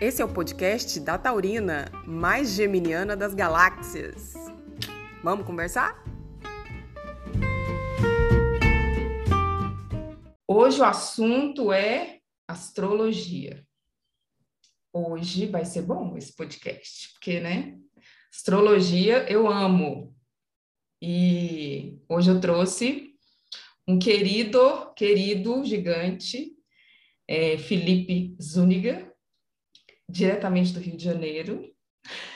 Esse é o podcast da Taurina, mais geminiana das galáxias. Vamos conversar? Hoje o assunto é astrologia. Hoje vai ser bom esse podcast, porque, né? Astrologia eu amo. E hoje eu trouxe um querido, querido gigante, é, Felipe Zuniga, diretamente do Rio de Janeiro.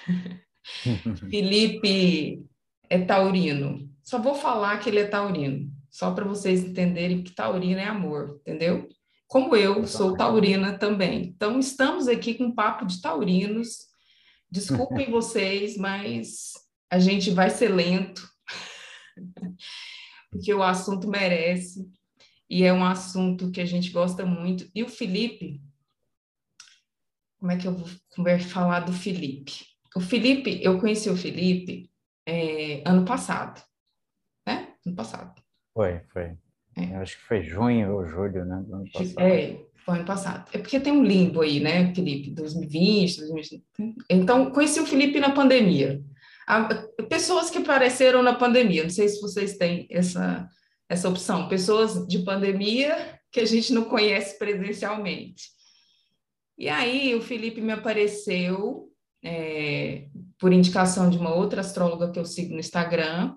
Felipe é taurino. Só vou falar que ele é taurino, só para vocês entenderem que taurino é amor, entendeu? Como eu sou taurina também. Então, estamos aqui com um papo de taurinos. Desculpem vocês, mas a gente vai ser lento, porque o assunto merece, e é um assunto que a gente gosta muito. E o Felipe, como é que eu vou falar do Felipe? O Felipe, eu conheci o Felipe é, ano passado, né? Ano passado. Foi, foi. É. acho que foi junho ou julho, né? Do ano passado. É, foi ano passado. É porque tem um limbo aí, né, Felipe? 2020, 2020. Então, conheci o Felipe na pandemia. pessoas que apareceram na pandemia, não sei se vocês têm essa, essa opção. Pessoas de pandemia que a gente não conhece presencialmente. E aí o Felipe me apareceu é, por indicação de uma outra astróloga que eu sigo no Instagram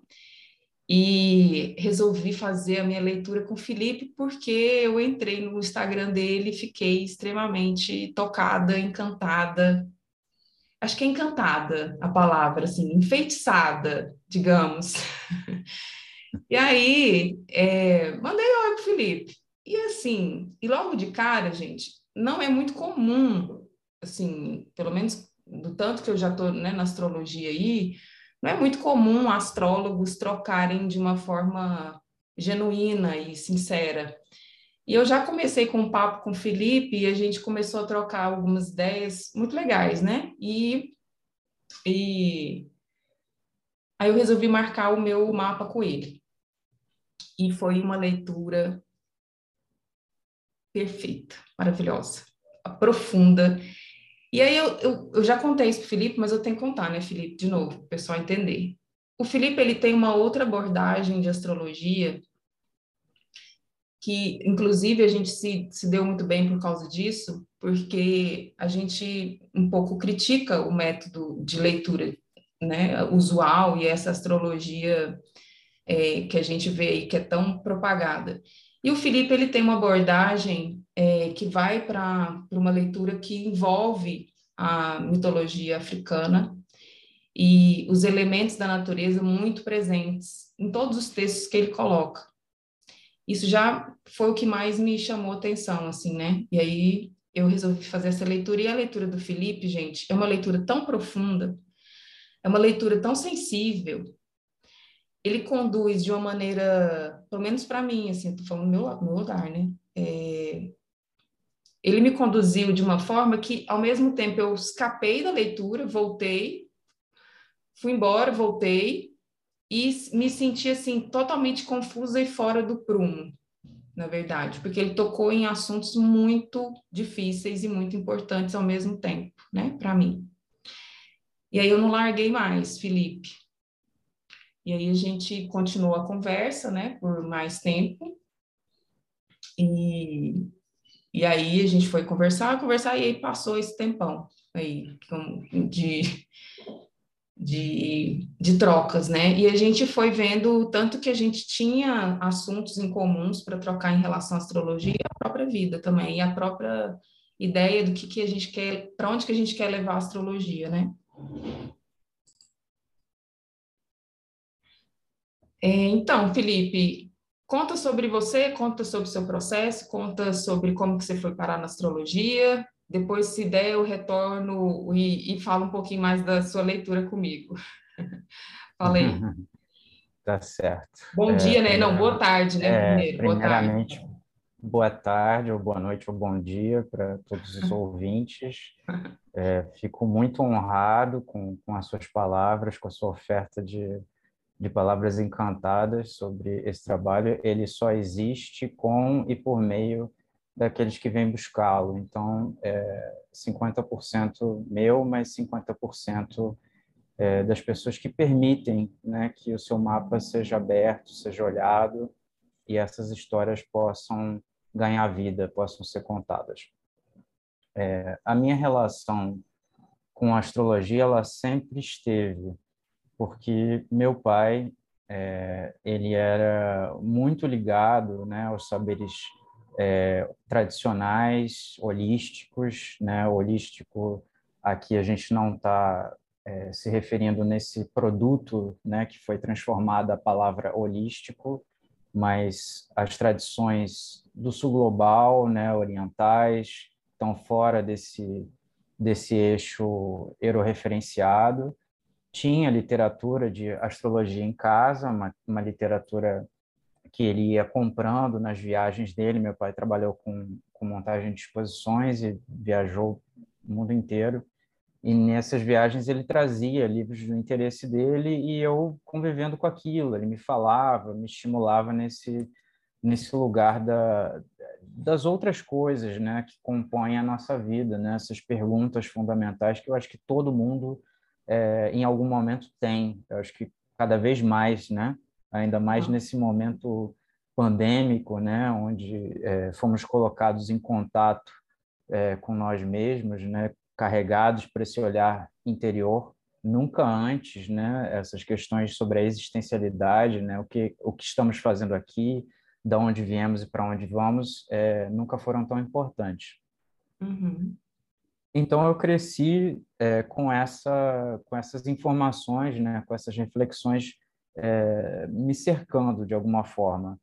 e resolvi fazer a minha leitura com o Felipe porque eu entrei no Instagram dele e fiquei extremamente tocada, encantada. Acho que é encantada a palavra, assim, enfeitiçada, digamos. e aí, é, mandei oi pro Felipe. E assim, e logo de cara, gente, não é muito comum, assim, pelo menos do tanto que eu já estou né, na astrologia aí, não é muito comum astrólogos trocarem de uma forma genuína e sincera. E eu já comecei com um papo com o Felipe e a gente começou a trocar algumas ideias muito legais, né? E, e aí eu resolvi marcar o meu mapa com ele. E foi uma leitura perfeita, maravilhosa, profunda. E aí eu, eu, eu já contei isso para Felipe, mas eu tenho que contar, né, Felipe, de novo, para o pessoal entender. O Felipe ele tem uma outra abordagem de astrologia que, inclusive, a gente se, se deu muito bem por causa disso, porque a gente um pouco critica o método de leitura né, usual e essa astrologia é, que a gente vê aí que é tão propagada. E o Felipe ele tem uma abordagem é, que vai para uma leitura que envolve a mitologia africana e os elementos da natureza muito presentes em todos os textos que ele coloca. Isso já foi o que mais me chamou atenção, assim, né? E aí eu resolvi fazer essa leitura. E a leitura do Felipe, gente, é uma leitura tão profunda, é uma leitura tão sensível, ele conduz de uma maneira, pelo menos para mim, assim, tô falando no meu, meu lugar, né? É, ele me conduziu de uma forma que, ao mesmo tempo, eu escapei da leitura, voltei, fui embora, voltei, e me senti, assim, totalmente confusa e fora do prumo, na verdade, porque ele tocou em assuntos muito difíceis e muito importantes ao mesmo tempo, né, para mim. E aí eu não larguei mais, Felipe. E aí a gente continuou a conversa, né, por mais tempo. E, e aí a gente foi conversar, conversar, e aí passou esse tempão aí de, de, de trocas, né? E a gente foi vendo tanto que a gente tinha assuntos em comuns para trocar em relação à astrologia e à própria vida também, e a própria ideia do que, que a gente quer, para onde que a gente quer levar a astrologia, né? Então, Felipe, conta sobre você, conta sobre o seu processo, conta sobre como que você foi parar na astrologia. Depois, se der, eu retorno e, e falo um pouquinho mais da sua leitura comigo. Falei. Tá certo. Bom é, dia, né? Não, boa tarde, né? É, primeiro, primeiramente, boa tarde. boa tarde, ou boa noite, ou bom dia para todos os ouvintes. É, fico muito honrado com, com as suas palavras, com a sua oferta de, de palavras encantadas sobre esse trabalho, ele só existe com e por meio daqueles que vêm buscá-lo. Então, é 50% meu, mas 50% é, das pessoas que permitem né, que o seu mapa seja aberto, seja olhado e essas histórias possam ganhar vida, possam ser contadas. É, a minha relação com a astrologia ela sempre esteve, porque meu pai é, ele era muito ligado né, aos saberes é, tradicionais, holísticos, né? Holístico, aqui a gente não está é, se referindo nesse produto, né, que foi transformada a palavra holístico, mas as tradições do sul global, né, orientais, estão fora desse desse eixo euroreferenciado. Tinha literatura de astrologia em casa, uma, uma literatura que ele ia comprando nas viagens dele. Meu pai trabalhou com, com montagem de exposições e viajou o mundo inteiro. E nessas viagens ele trazia livros do interesse dele e eu convivendo com aquilo. Ele me falava, me estimulava nesse nesse lugar da, das outras coisas, né, que compõem a nossa vida, né, essas perguntas fundamentais que eu acho que todo mundo é, em algum momento tem. Eu acho que cada vez mais, né, ainda mais uhum. nesse momento pandêmico, né, onde é, fomos colocados em contato é, com nós mesmos, né, carregados para esse olhar interior. Nunca antes, né, essas questões sobre a existencialidade, né, o que o que estamos fazendo aqui, de onde viemos e para onde vamos, é, nunca foram tão importantes. Uhum. Então eu cresci é, com essa com essas informações, né, com essas reflexões é, me cercando de alguma forma.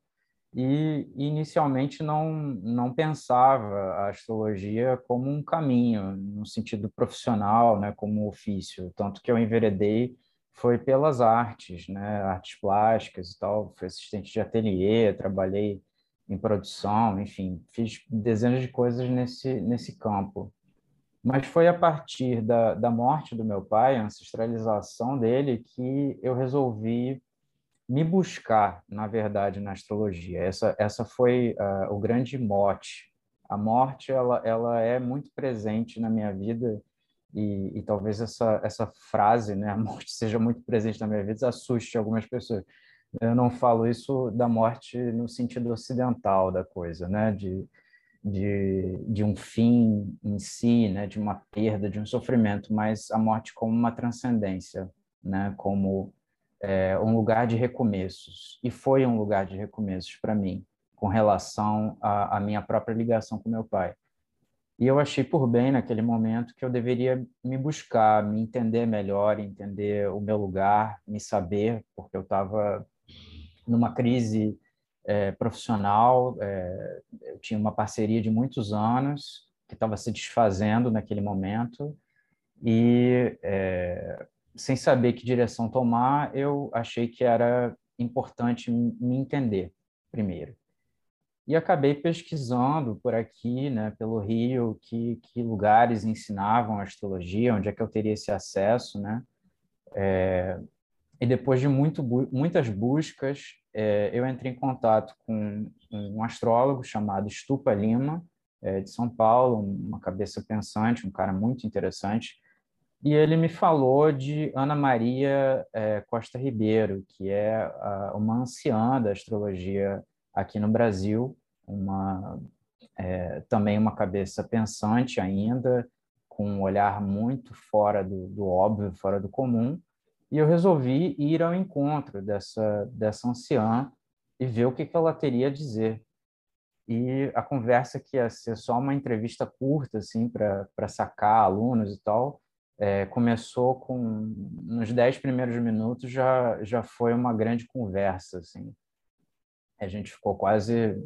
E inicialmente não, não pensava a astrologia como um caminho, no sentido profissional, né, como ofício. Tanto que eu enveredei foi pelas artes, né, artes plásticas e tal. Fui assistente de ateliê, trabalhei em produção, enfim, fiz dezenas de coisas nesse, nesse campo. Mas foi a partir da, da morte do meu pai, a ancestralização dele, que eu resolvi me buscar, na verdade, na astrologia. Essa, essa foi uh, o grande mote. A morte, ela, ela é muito presente na minha vida e, e, talvez essa, essa frase, né, a morte seja muito presente na minha vida, assuste algumas pessoas. Eu não falo isso da morte no sentido ocidental da coisa, né, de, de, de um fim em si, né, de uma perda, de um sofrimento, mas a morte como uma transcendência, né, como é, um lugar de recomeços. E foi um lugar de recomeços para mim, com relação à, minha própria ligação com meu pai. E eu achei por bem naquele momento que eu deveria me buscar, me entender melhor, entender o meu lugar, me saber, porque eu estava numa crise é, profissional, é, eu tinha uma parceria de muitos anos que estava se desfazendo naquele momento e é, sem saber que direção tomar, eu achei que era importante me entender primeiro. E acabei pesquisando por aqui, né, pelo Rio, que, que lugares ensinavam astrologia, onde é que eu teria esse acesso, né? É, e depois de muito, muitas buscas, é, eu entrei em contato com um astrólogo chamado Stupa Lima, é, de São Paulo, uma cabeça pensante, um cara muito interessante. E ele me falou de Ana Maria é, Costa Ribeiro, que é a, uma anciã da astrologia aqui no Brasil, uma, é, também uma cabeça pensante ainda, com um olhar muito fora do, do óbvio, fora do comum, e eu resolvi ir ao encontro dessa, dessa anciã e ver o que, que ela teria a dizer. E a conversa que ia ser só uma entrevista curta, assim, para sacar alunos e tal, é, começou com, nos dez primeiros minutos, já, já foi uma grande conversa, assim. A gente ficou quase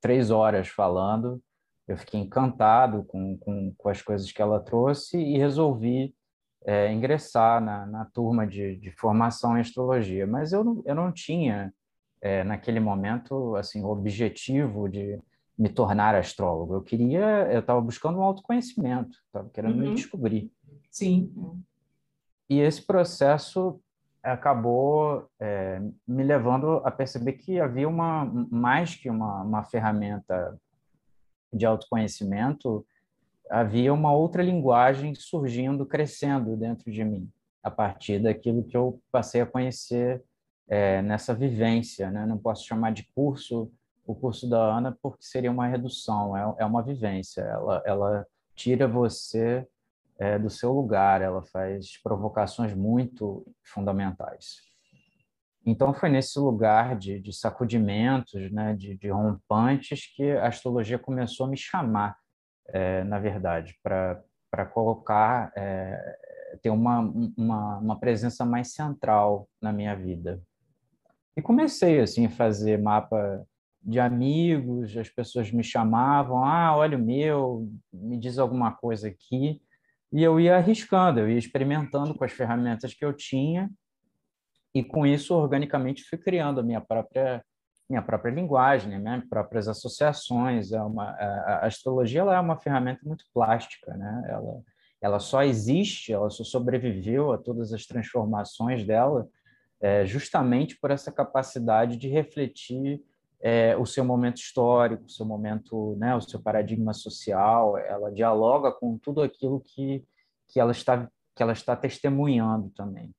três horas falando, eu fiquei encantado com, com, com as coisas que ela trouxe e resolvi é, ingressar na, na turma de, de, formação em astrologia, mas eu não, eu não tinha é, naquele momento assim o objetivo de me tornar astrólogo. Eu queria, eu estava buscando um autoconhecimento, estava querendo uhum. me descobrir. Sim. E esse processo acabou é, me levando a perceber que havia uma mais que uma, uma ferramenta de autoconhecimento, havia uma outra linguagem surgindo, crescendo dentro de mim, a partir daquilo que eu passei a conhecer é, nessa vivência. Né? Não posso chamar de curso o curso da Ana porque seria uma redução, é, é uma vivência. Ela, ela tira você é, do seu lugar, ela faz provocações muito fundamentais. Então, foi nesse lugar de, de sacudimentos, né, de, de rompantes, que a astrologia começou a me chamar, é, na verdade, para colocar, é, ter uma, uma, uma presença mais central na minha vida. E comecei assim a fazer mapa de amigos, as pessoas me chamavam, ah, olha o meu, me diz alguma coisa aqui, e eu ia arriscando, eu ia experimentando com as ferramentas que eu tinha, e com isso organicamente fui criando a minha própria minha própria linguagem, né? minhas próprias associações. É uma, a, astrologia ela é uma ferramenta muito plástica, né? Ela ela só existe, ela só sobreviveu a todas as transformações dela é, justamente por essa capacidade de refletir é, o seu momento histórico, o seu momento, né, o seu paradigma social. Ela dialoga com tudo aquilo que que ela está que ela está testemunhando também.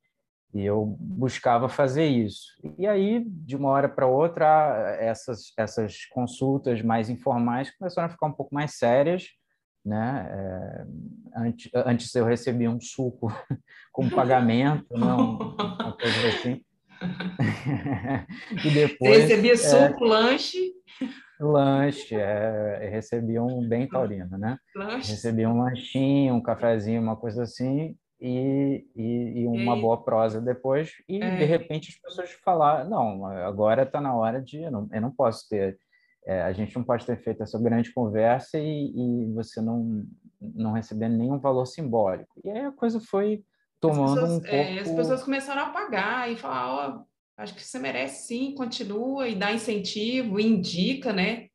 E eu buscava fazer isso. E aí, de uma hora para outra, essas essas consultas mais informais começaram a ficar um pouco mais sérias né? É, antes, antes eu recebia um suco com pagamento, não, né? uma coisa assim. e depois Você recebia é, suco, é, lanche? Lanche, é, recebia um bem taurino, né? Lanche. Recebia um lanchinho, um cafezinho, uma coisa assim, e, e, e uma e... boa prosa depois, e é. de repente as pessoas falaram, não, agora está na hora de, eu não, eu não posso ter é, a gente não pode ter feito essa grande conversa e, e, você não, não recebendo nenhum valor simbólico. E aí a coisa foi tomando pessoas, um pouco... É, as pessoas começaram a pagar e falar, ó, oh, acho que você merece sim, continua e dá incentivo, indica, né?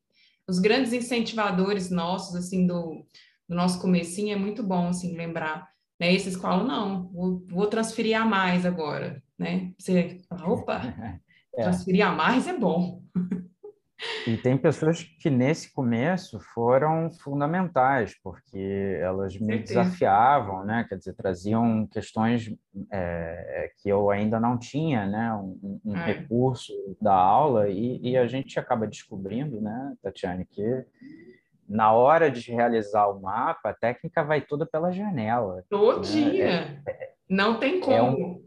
Os grandes incentivadores nossos, assim, do, do nosso comecinho, é muito bom, assim, lembrar, né? Esses falam, não, vou, vou transferir a mais agora, né? Você fala, opa, é. transferir a mais é bom. E tem pessoas que nesse começo foram fundamentais, porque elas me desafiavam, né? Quer dizer, traziam questões é, que eu ainda não tinha, né? Um, um é. recurso da aula e, e, a gente acaba descobrindo, né, Tatiane, que na hora de realizar o mapa, a técnica vai toda pela janela. Todo né? dia. É, não tem como. É um,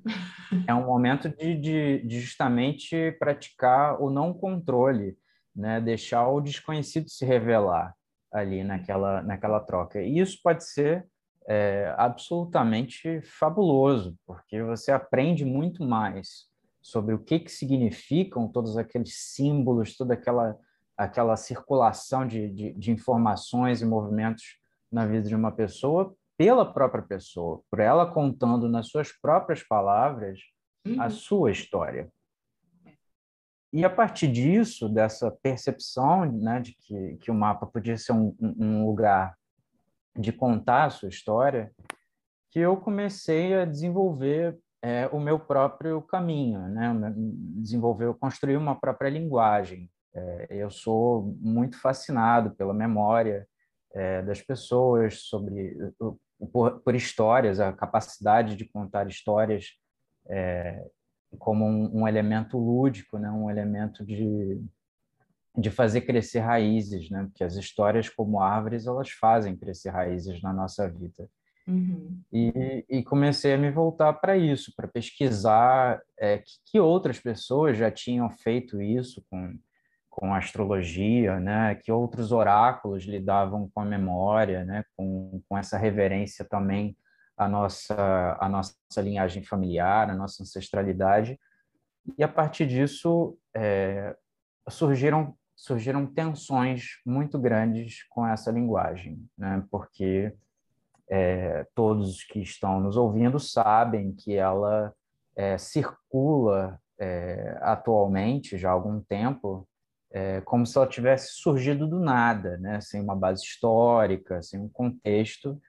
é um momento de, de, de justamente praticar o não controle né? Deixar o desconhecido se revelar ali naquela, naquela troca. E isso pode ser é, absolutamente fabuloso, porque você aprende muito mais sobre o que, que significam todos aqueles símbolos, toda aquela, aquela circulação de, de, de informações e movimentos na vida de uma pessoa pela própria pessoa, por ela contando nas suas próprias palavras uhum. a sua história. E a partir disso, dessa percepção né, de que, que o mapa podia ser um, um lugar de contar a sua história, que eu comecei a desenvolver é, o meu próprio caminho, né? desenvolver, construir uma própria linguagem. É, eu sou muito fascinado pela memória é, das pessoas, sobre por, por, histórias, a capacidade de contar histórias é, como um, um, elemento lúdico, né? um elemento de, de fazer crescer raízes, né? porque as histórias como árvores elas fazem crescer raízes na nossa vida. Uhum. E, e, comecei a me voltar para isso, para pesquisar é, que, que, outras pessoas já tinham feito isso com, com a astrologia, né? que outros oráculos lidavam com a memória, né? com, com essa reverência também a nossa, a nossa linhagem familiar, a nossa ancestralidade. E a partir disso é, surgiram surgiram tensões muito grandes com essa linguagem, né? Porque é, todos que estão nos ouvindo sabem que ela é, circula é, atualmente já há algum tempo é, como se ela tivesse surgido do nada, né? Sem uma base histórica, sem um contexto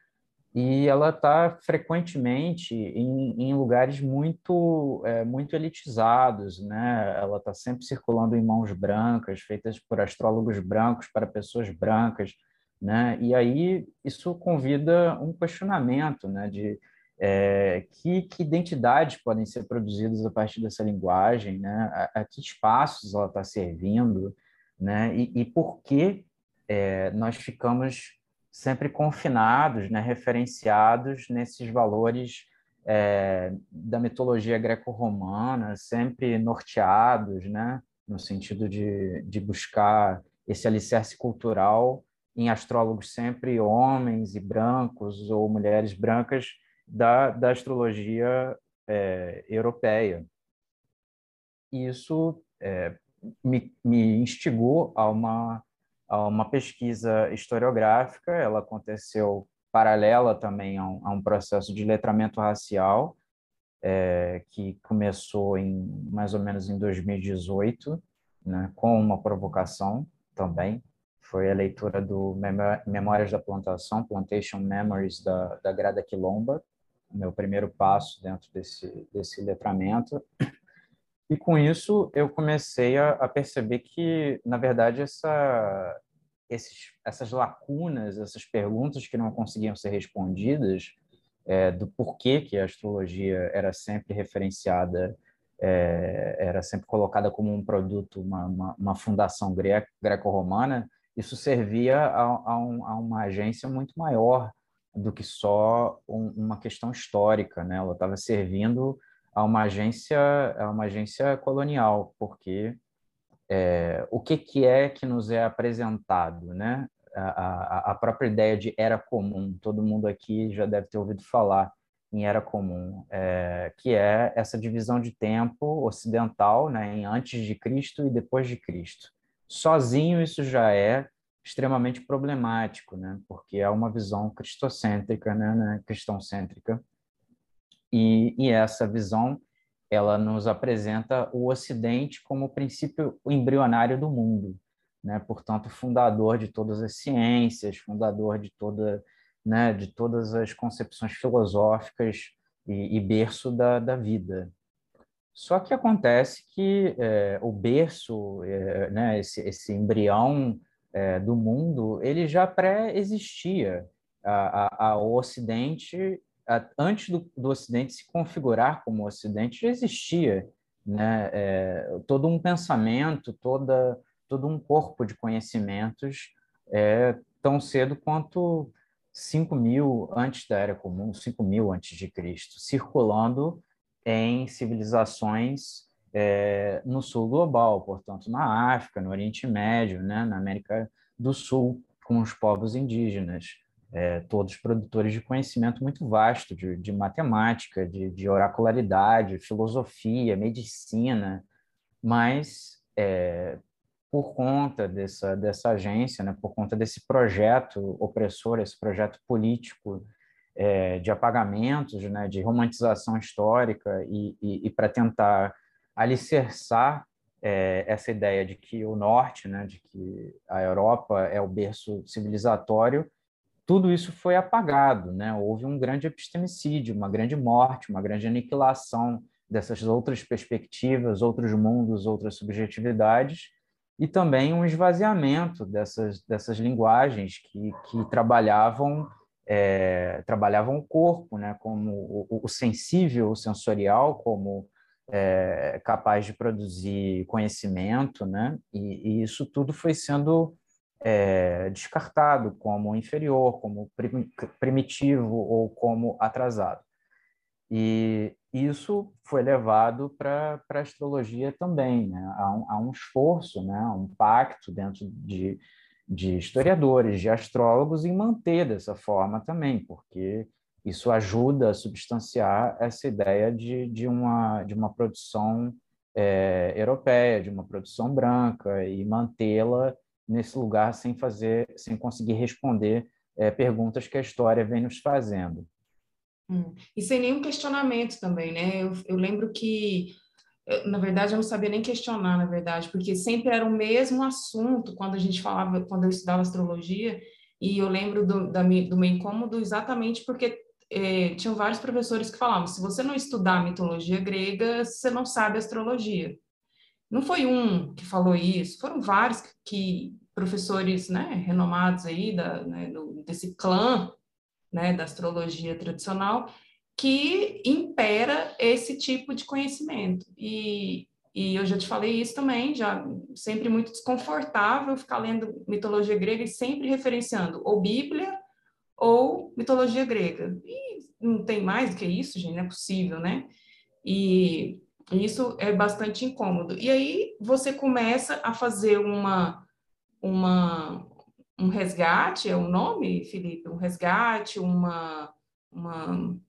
e ela está frequentemente em, em, lugares muito é, muito elitizados, né? Ela está sempre circulando em mãos brancas, feitas por astrólogos brancos para pessoas brancas, né? E aí isso convida um questionamento, né? De é, que, que, identidades podem ser produzidas a partir dessa linguagem, né? A, a que espaços ela está servindo, né? E, e por que é, nós ficamos sempre confinados, né? Referenciados nesses valores é, da mitologia greco-romana, sempre norteados, né? No sentido de, de buscar esse alicerce cultural em astrólogos sempre homens e brancos ou mulheres brancas da, da astrologia é, europeia. Isso é, me, me instigou a uma, a uma pesquisa historiográfica, ela aconteceu paralela também a um, a um processo de letramento racial, é, que começou em mais ou menos em 2018, né, com uma provocação também, foi a leitura do Memórias da Plantação, Plantation Memories, da, da Grada Quilomba, meu primeiro passo dentro desse, desse letramento. E com isso eu comecei a, a perceber que, na verdade, essa, esses, essas lacunas, essas perguntas que não conseguiam ser respondidas, é, do porquê que a astrologia era sempre referenciada, é, era sempre colocada como um produto, uma, uma, uma fundação greco-romana, isso servia a, a, um, a, uma agência muito maior do que só um, uma questão histórica, né? Ela estava servindo a uma agência, a uma agência colonial, porque é, o que, que é que nos é apresentado, né? A, a, a, própria ideia de era comum, todo mundo aqui já deve ter ouvido falar em era comum, é, que é essa divisão de tempo ocidental, né, em antes de Cristo e depois de Cristo sozinho isso já é extremamente problemático, né? Porque é uma visão cristocêntrica, né? né? Cristãocêntrica. E, e essa visão ela nos apresenta o Ocidente como o princípio embrionário do mundo, né? Portanto, fundador de todas as ciências, fundador de toda, né? De todas as concepções filosóficas e, e berço da, da vida, só que acontece que é, o berço, é, né, esse, esse embrião é, do mundo, ele já pré-existia. O Ocidente, a, antes do, do, Ocidente se configurar como Ocidente, já existia né, é, todo um pensamento, toda, todo um corpo de conhecimentos é, tão cedo quanto 5 mil antes da Era Comum, 5 mil antes de Cristo, circulando em civilizações é, no sul global, portanto, na África, no Oriente Médio, né, na América do Sul, com os povos indígenas, é, todos produtores de conhecimento muito vasto, de, de matemática, de, de, oracularidade, filosofia, medicina, mas é, por conta dessa, dessa agência, né, por conta desse projeto opressor, esse projeto político é, de apagamentos, né, de romantização histórica e, e, e para tentar alicerçar é, essa ideia de que o norte, né, de que a Europa é o berço civilizatório, tudo isso foi apagado, né? Houve um grande epistemicídio, uma grande morte, uma grande aniquilação dessas outras perspectivas, outros mundos, outras subjetividades, e também um esvaziamento dessas, dessas linguagens que, que trabalhavam é, trabalhavam o corpo, né, como o, o sensível, o sensorial, como é, capaz de produzir conhecimento, né, e, e isso tudo foi sendo é, descartado como inferior, como primitivo ou como atrasado. E isso foi levado para a astrologia também, né? há, um, há um esforço, né? um pacto dentro de, de historiadores, de astrólogos em manter dessa forma também, porque isso ajuda a substanciar essa ideia de, de, uma, de uma produção é, europeia, de uma produção branca, e mantê-la nesse lugar sem fazer, sem conseguir responder é, perguntas que a história vem nos fazendo. Hum. E sem nenhum questionamento também, né? Eu, eu lembro que na verdade, eu não sabia nem questionar, na verdade, porque sempre era o mesmo assunto quando a gente falava, quando eu estudava astrologia, e eu lembro do, da, do meu incômodo exatamente porque é, tinham vários professores que falavam: se você não estudar mitologia grega, você não sabe astrologia. Não foi um que falou isso, foram vários que, que professores né, renomados aí da, né, do, desse clã né, da astrologia tradicional que impera esse tipo de conhecimento. E, e eu já te falei isso também, já sempre muito desconfortável ficar lendo mitologia grega e sempre referenciando ou Bíblia ou mitologia grega. E não tem mais do que isso, gente, não é possível, né? E isso é bastante incômodo. E aí você começa a fazer uma, uma, um resgate, é o nome, Felipe? Um resgate, uma. uma,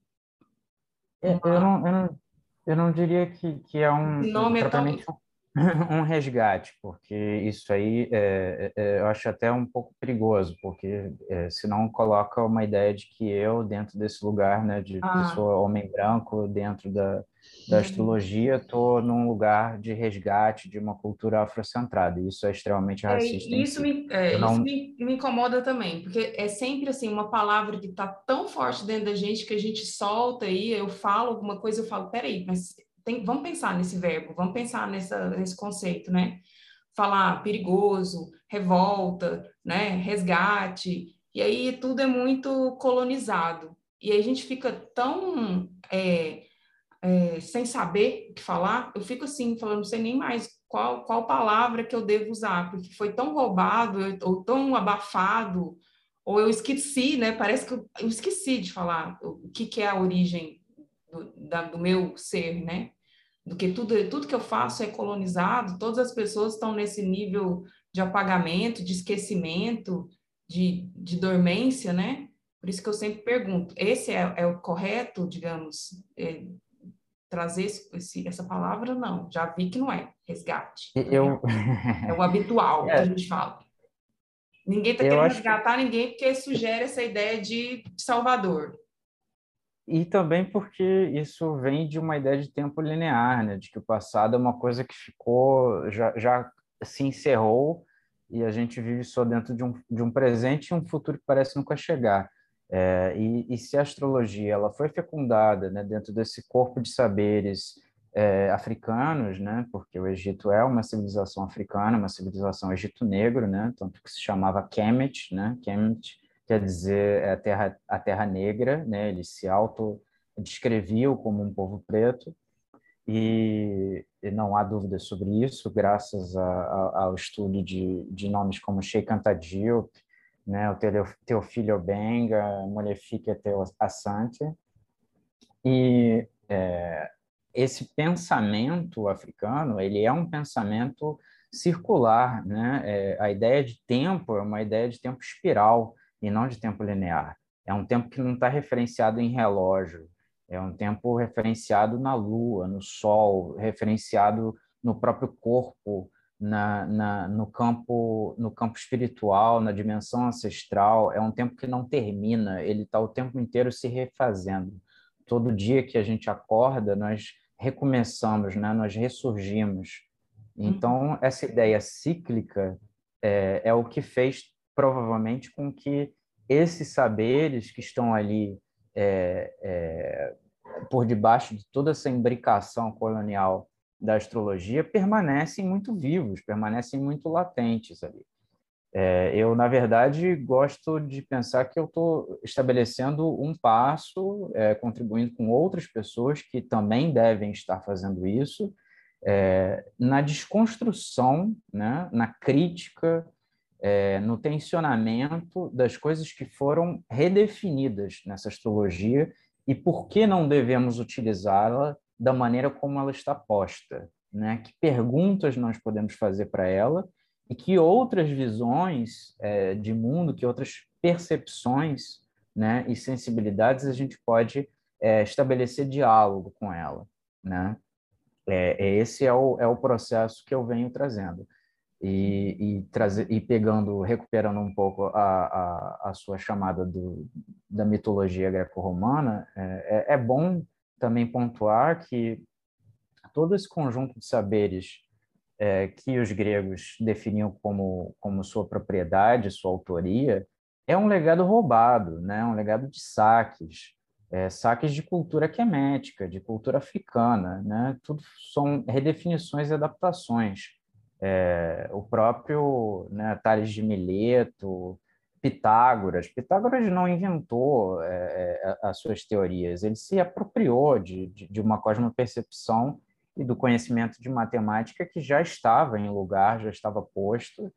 é, uma... Eu, não, eu, não, eu não diria que, que é um. nome é tão... um resgate, porque isso aí é, é, é, eu acho até um pouco perigoso, porque é, senão coloca uma ideia de que eu, dentro desse lugar, né, de ah. pessoa homem branco, dentro da, da uhum. astrologia, estou num lugar de resgate de uma cultura afrocentrada, e isso é extremamente é, racista. isso, si. me, é, não... isso me, me, incomoda também, porque é sempre assim uma palavra que está tão forte dentro da gente que a gente solta aí, eu falo alguma coisa, eu falo, peraí, mas tem, vamos pensar nesse verbo, vamos pensar nessa, nesse conceito, né? Falar perigoso, revolta, né? Resgate, e aí tudo é muito colonizado. E aí a gente fica tão é, é, sem saber o que falar, eu fico assim, falando, não sei nem mais qual, qual palavra que eu devo usar, porque foi tão roubado, ou tão abafado, ou eu esqueci, né? Parece que eu, eu esqueci de falar o que, que é a origem do, da, do meu ser, né? Do que tudo, tudo que eu faço é colonizado, todas as pessoas estão nesse nível de apagamento, de esquecimento, de, de dormência, né? Por isso que eu sempre pergunto, esse é, é o correto, digamos, é, trazer esse, essa palavra? Não, já vi que não é, resgate. Eu... É o habitual é. que a gente fala. Ninguém está querendo resgatar que... ninguém porque sugere essa ideia de Salvador. E também porque isso vem de uma ideia de tempo linear, né? de que o passado é uma coisa que ficou, já, já se encerrou e a gente vive só dentro de um, de um presente e um futuro que parece nunca chegar. É, e, e, se a astrologia ela foi fecundada né, dentro desse corpo de saberes é, africanos, né, porque o Egito é uma civilização africana, uma civilização Egito Negro, né, tanto que se chamava Kemet, né, Kemet quer dizer é a terra, a terra negra, né? Eles se auto descreviam como um povo preto e, e não há dúvida sobre isso, graças a, a, ao estudo de, de nomes como Sheikh Anta Diop, né? O Teofilho Obenga, Molefique Teo Assante e é, esse pensamento africano ele é um pensamento circular, né? É, a ideia de tempo é uma ideia de tempo espiral e não de tempo linear. É um tempo que não está referenciado em relógio, é um tempo referenciado na lua, no sol, referenciado no próprio corpo, na, na, no campo no campo espiritual, na dimensão ancestral. É um tempo que não termina, ele está o tempo inteiro se refazendo. Todo dia que a gente acorda, nós recomeçamos, né? nós ressurgimos. Então, essa ideia cíclica é, é o que fez provavelmente com que esses saberes que estão ali é, é, por debaixo de toda essa imbricação colonial da astrologia permanecem muito vivos, permanecem muito latentes ali. É, eu, na verdade, gosto de pensar que eu estou estabelecendo um passo, é, contribuindo com outras pessoas que também devem estar fazendo isso, é, na desconstrução, né, na crítica, é, no tensionamento das coisas que foram redefinidas nessa astrologia e por que não devemos utilizá-la da maneira como ela está posta, né? Que perguntas nós podemos fazer para ela e que outras visões é, de mundo, que outras percepções, né? E sensibilidades a gente pode é, estabelecer diálogo com ela, né? É, esse é o, é o processo que eu venho trazendo e, e, trazer, e pegando, recuperando um pouco a, a, a sua chamada do, da mitologia greco-romana, é, é, é bom também pontuar que todo esse conjunto de saberes é, que os gregos definiam como, como sua propriedade, sua autoria, é um legado roubado, né? um legado de saques, é, saques de cultura quemética, de cultura africana. Né? Tudo são redefinições e adaptações É, o próprio né, Tales de Mileto, Pitágoras. Pitágoras não inventou é, é as suas teorias, ele se apropriou de, de, de uma cosmopercepção e do conhecimento de matemática que já estava em lugar, já estava posto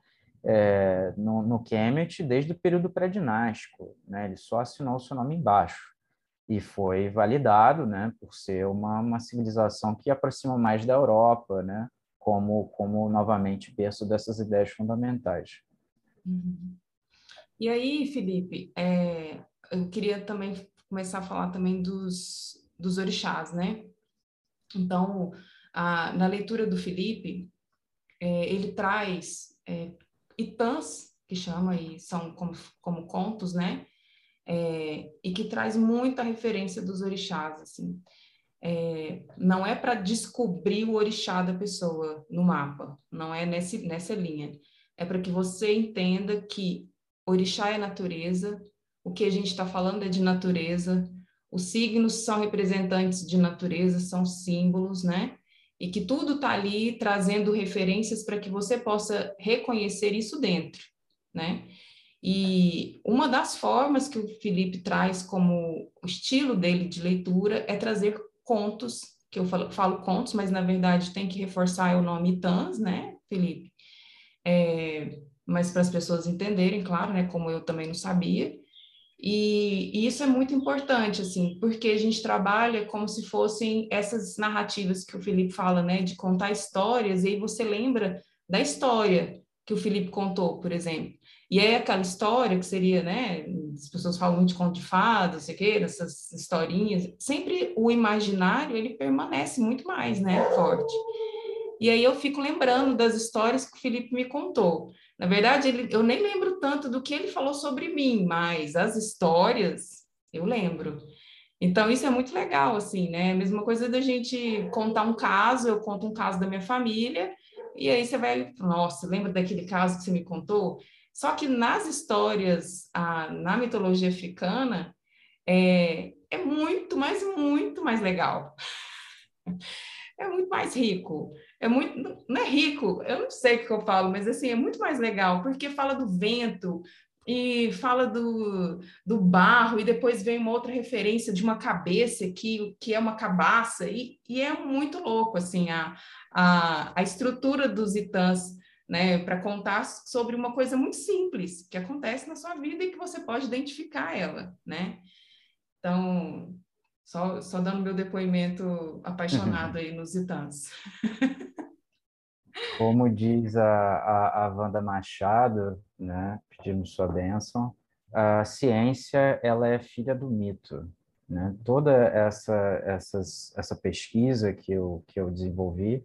é, no, no Kemet desde o período pré-dinástico. Né? Ele só assinou o seu nome embaixo e foi validado né, por ser uma, uma civilização que aproxima mais da Europa, né? Como, como novamente berço dessas ideias fundamentais. Uhum. E aí, Felipe, é, eu queria também começar a falar também dos, dos orixás, né? Então, a, na leitura do Felipe, é, ele traz é, itãs, que chama, e são como, como contos, né? É, e que traz muita referência dos orixás, assim. É, não é para descobrir o orixá da pessoa no mapa, não é nesse, nessa linha. É para que você entenda que orixá é natureza, o que a gente está falando é de natureza, os signos são representantes de natureza, são símbolos, né? E que tudo está ali trazendo referências para que você possa reconhecer isso dentro, né? E uma das formas que o Felipe traz como estilo dele de leitura é trazer contos, que eu falo, falo contos, mas na verdade tem que reforçar o nome Tans, né, Felipe? É, mas para as pessoas entenderem, claro, né, como eu também não sabia. E, e, isso é muito importante, assim, porque a gente trabalha como se fossem essas narrativas que o Felipe fala, né, de contar histórias, e aí você lembra da história que o Felipe contou, por exemplo. E é aquela história que seria, né? As pessoas falam muito de conto de fadas, sei que, essas historinhas. Sempre o imaginário ele permanece muito mais, né? Forte. E aí eu fico lembrando das histórias que o Felipe me contou. Na verdade, ele, eu nem lembro tanto do que ele falou sobre mim, mas as histórias eu lembro. Então, isso é muito legal, assim, né? A mesma coisa da gente contar um caso, eu conto um caso da minha família, e aí você vai, nossa, lembra daquele caso que você me contou? Só que nas histórias, a, na mitologia africana, é, é muito, mas muito mais legal. É muito mais rico. É muito, não é rico, eu não sei o que eu falo, mas assim, é muito mais legal, porque fala do vento, e fala do, do barro, e depois vem uma outra referência de uma cabeça que, que é uma cabaça, e, e é muito louco, assim, a, a, a estrutura dos itãs né, para contar sobre uma coisa muito simples que acontece na sua vida e que você pode identificar ela, né? Então, só, só dando meu depoimento apaixonado aí nos Itãs. Como diz a, a, a Wanda Machado, né, sua bênção, a ciência ela é filha do mito. Né? Toda essa, essas, essa pesquisa que eu, que eu desenvolvi,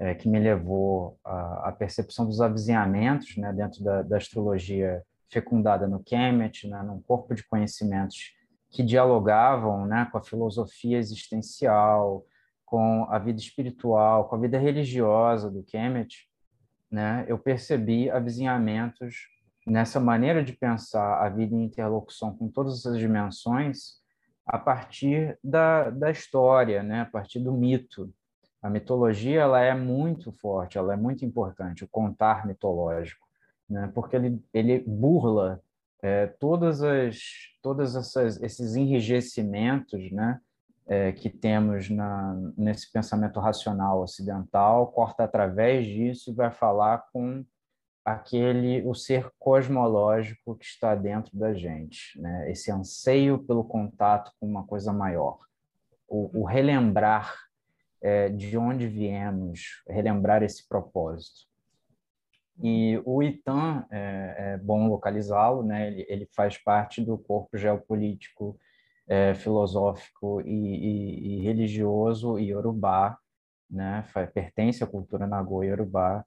é, que me levou à, percepção dos avizinhamentos né, dentro da, da astrologia fecundada no Kemet, né, num corpo de conhecimentos que dialogavam né, com a filosofia existencial, com a vida espiritual, com a vida religiosa do Kemet, né, eu percebi avizinhamentos nessa maneira de pensar a vida em interlocução com todas essas dimensões a partir da, da história, né, a partir do mito, a mitologia ela é muito forte, ela é muito importante, o contar mitológico, né? porque ele, ele burla é, todas as todas essas esses enrijecimentos, né? É, que temos na, nesse pensamento racional ocidental, corta através disso e vai falar com aquele o ser cosmológico que está dentro da gente, né? Esse anseio pelo contato com uma coisa maior, o, o relembrar é, de onde viemos, relembrar esse propósito. E o ITAM, é, é bom localizá-lo, né? ele, ele, faz parte do corpo geopolítico, é, filosófico e, e, e, religioso iorubá, né? pertence à cultura nagô iorubá,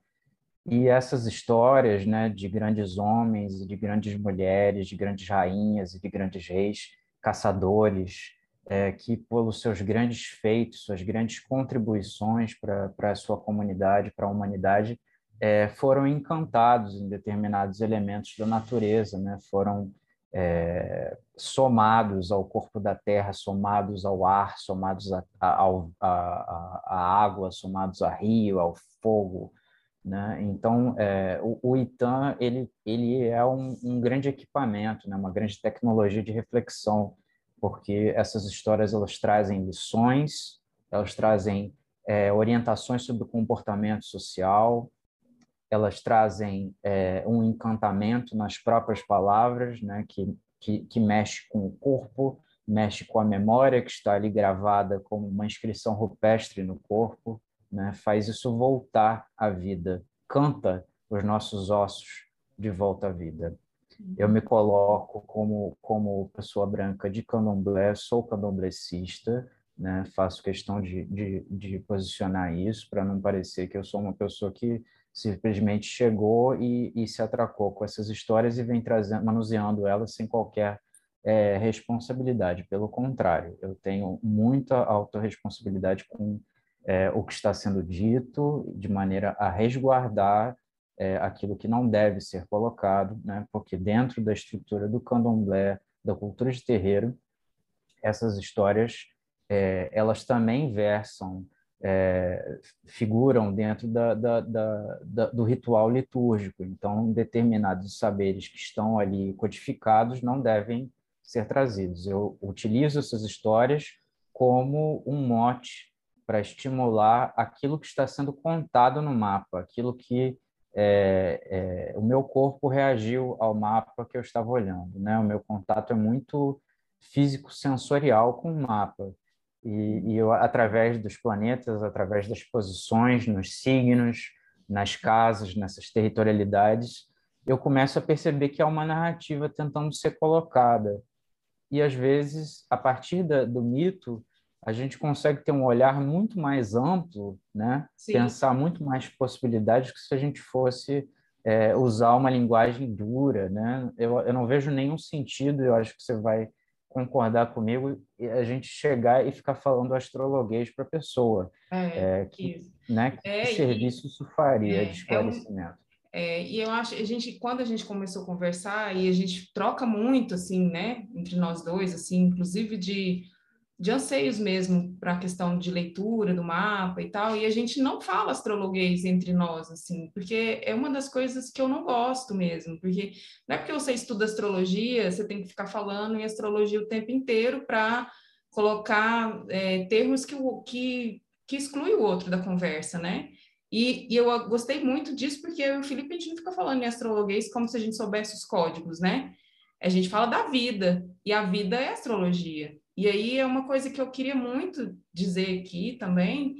e essas histórias né, de grandes homens, de grandes mulheres, de grandes rainhas e de grandes reis, caçadores, é, que, pelos seus grandes feitos, suas grandes contribuições para a sua comunidade, para a humanidade, é, foram encantados em determinados elementos da natureza, né? foram é, somados ao corpo da terra, somados ao ar, somados à água, somados a rio, ao fogo, Né? Então, é, o, o ele, ele é um, um grande equipamento, né? uma grande tecnologia de reflexão, porque essas histórias elas trazem lições, elas trazem é, orientações sobre o comportamento social, elas trazem é, um encantamento nas próprias palavras, né? que, que, que mexe com o corpo, mexe com a memória que está ali gravada como uma inscrição rupestre no corpo né? faz isso voltar à vida, canta os nossos ossos de volta à vida. Eu me coloco como, como pessoa branca de candomblé, sou candomblecista, né? faço questão de, de, de posicionar isso para não parecer que eu sou uma pessoa que simplesmente chegou e, e se atracou com essas histórias e vem trazendo, manuseando elas sem qualquer é, responsabilidade. Pelo contrário, eu tenho muita autorresponsabilidade com é, o que está sendo dito, de maneira a resguardar é, aquilo que não deve ser colocado, né? porque dentro da estrutura do candomblé, da cultura de terreiro, essas histórias é, elas também versam, é, figuram dentro da, da, da, do ritual litúrgico. Então, determinados saberes que estão ali codificados não devem ser trazidos. Eu utilizo essas histórias como um mote para estimular aquilo que está sendo contado no mapa, aquilo que é, é, o meu corpo reagiu ao mapa que eu estava olhando. Né? O meu contato é muito físico-sensorial com o mapa. E, e eu, através dos planetas, através das posições, nos signos, nas casas, nessas territorialidades, eu começo a perceber que há uma narrativa tentando ser colocada. E, às vezes, a partir da, do mito, a gente consegue ter um olhar muito mais amplo, né? pensar muito mais possibilidades que se a gente fosse é, usar uma linguagem dura. Né? Eu, eu não vejo nenhum sentido, eu acho que você vai concordar comigo, a gente chegar e ficar falando astrologuês para a pessoa. É, é, que, né, que é, serviço e, isso faria é, de é esclarecimento? É, e eu acho, a gente, quando a gente começou a conversar, e a gente troca muito, assim, né, entre nós dois, assim, inclusive de de anseios mesmo para a questão de leitura do mapa e tal, e a gente não fala astrologuês entre nós, assim, porque é uma das coisas que eu não gosto mesmo, porque não é porque você estuda astrologia, você tem que ficar falando em astrologia o tempo inteiro para colocar é, termos que, que, que exclui o outro da conversa, né? E, e, eu gostei muito disso, porque o Felipe, a gente não fica falando em astrologuês como se a gente soubesse os códigos, né? A gente fala da vida, e a vida é astrologia. E aí é uma coisa que eu queria muito dizer aqui também,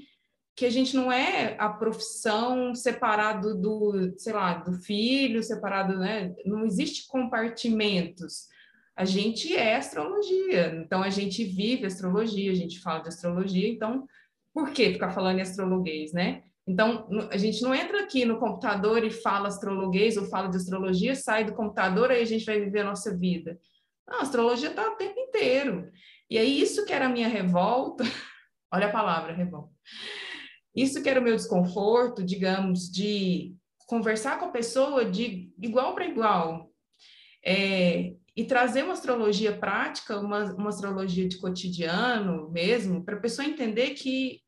que a gente não é a profissão separado do, sei lá, do filho, separado, né? Não existe compartimentos. A gente é astrologia, então a gente vive astrologia, a gente fala de astrologia, então por que ficar falando em astrologuês, né? Então, a gente não entra aqui no computador e fala astrologuês ou fala de astrologia, sai do computador, aí a gente vai viver a nossa vida. Não, a astrologia está o tempo inteiro. E aí, isso que era a minha revolta, olha a palavra revolta, isso que era o meu desconforto, digamos, de conversar com a pessoa de igual para igual, é, e trazer uma astrologia prática, uma, uma astrologia de cotidiano mesmo, para a pessoa entender que,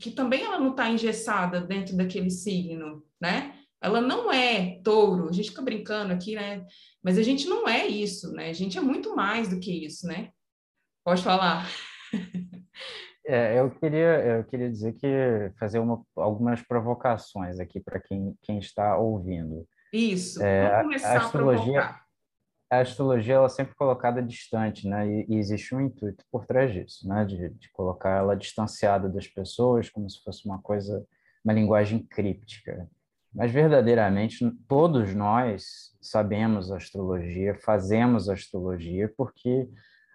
que também ela não está engessada dentro daquele signo, né? Ela não é touro, a gente fica brincando aqui, né? Mas a gente não é isso, né? A gente é muito mais do que isso, né? Pode falar. É, eu queria eu queria dizer que fazer uma, algumas provocações aqui para quem, quem está ouvindo. Isso. É, Vamos começar a, astrologia, a, a astrologia ela é sempre colocada distante, né? E, e, existe um intuito por trás disso, né? De, de colocar ela distanciada das pessoas, como se fosse uma coisa, uma linguagem críptica. Mas verdadeiramente todos nós sabemos astrologia, fazemos astrologia porque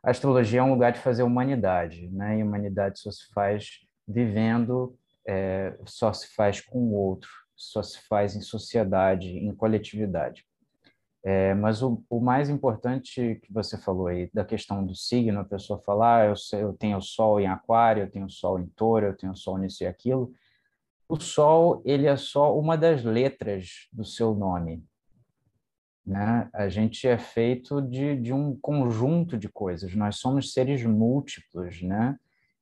a astrologia é um lugar de fazer humanidade, né? E humanidade só se faz vivendo, é, só se faz com o outro, só se faz em sociedade, em coletividade. É, mas o, o, mais importante que você falou aí, da questão do signo, a pessoa falar, ah, eu, eu tenho sol em aquário, eu tenho sol em touro, eu tenho sol nisso e aquilo. O sol, ele é só uma das letras do seu nome. Né? A gente é feito de, de um conjunto de coisas, nós somos seres múltiplos, né?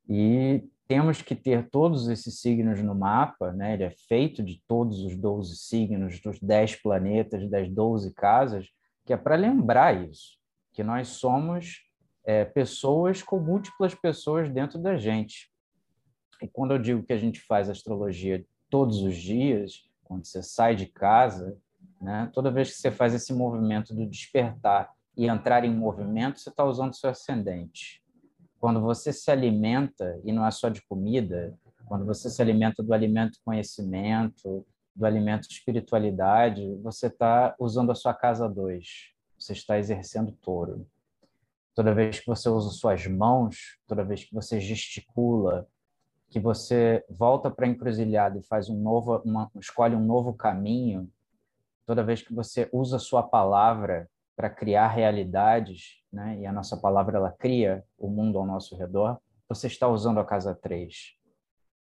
E temos que ter todos esses signos no mapa, né? ele é feito de todos os 12 signos, dos 10 planetas, das 12 casas, que é para lembrar isso, que nós somos é, pessoas com múltiplas pessoas dentro da gente. E quando eu digo que a gente faz astrologia todos os dias, quando você sai de casa, né, toda vez que você faz esse movimento do despertar e entrar em movimento, você está usando seu ascendente. Quando você se alimenta, e não é só de comida, quando você se alimenta do alimento conhecimento, do alimento espiritualidade, você está usando a sua casa 2. Você está exercendo touro. Toda vez que você usa suas mãos, toda vez que você gesticula, que você volta para a encruzilhada e faz um novo, uma, escolhe um novo caminho, toda vez que você usa sua palavra para criar realidades, né? e a nossa palavra ela cria o mundo ao nosso redor, você está usando a casa 3.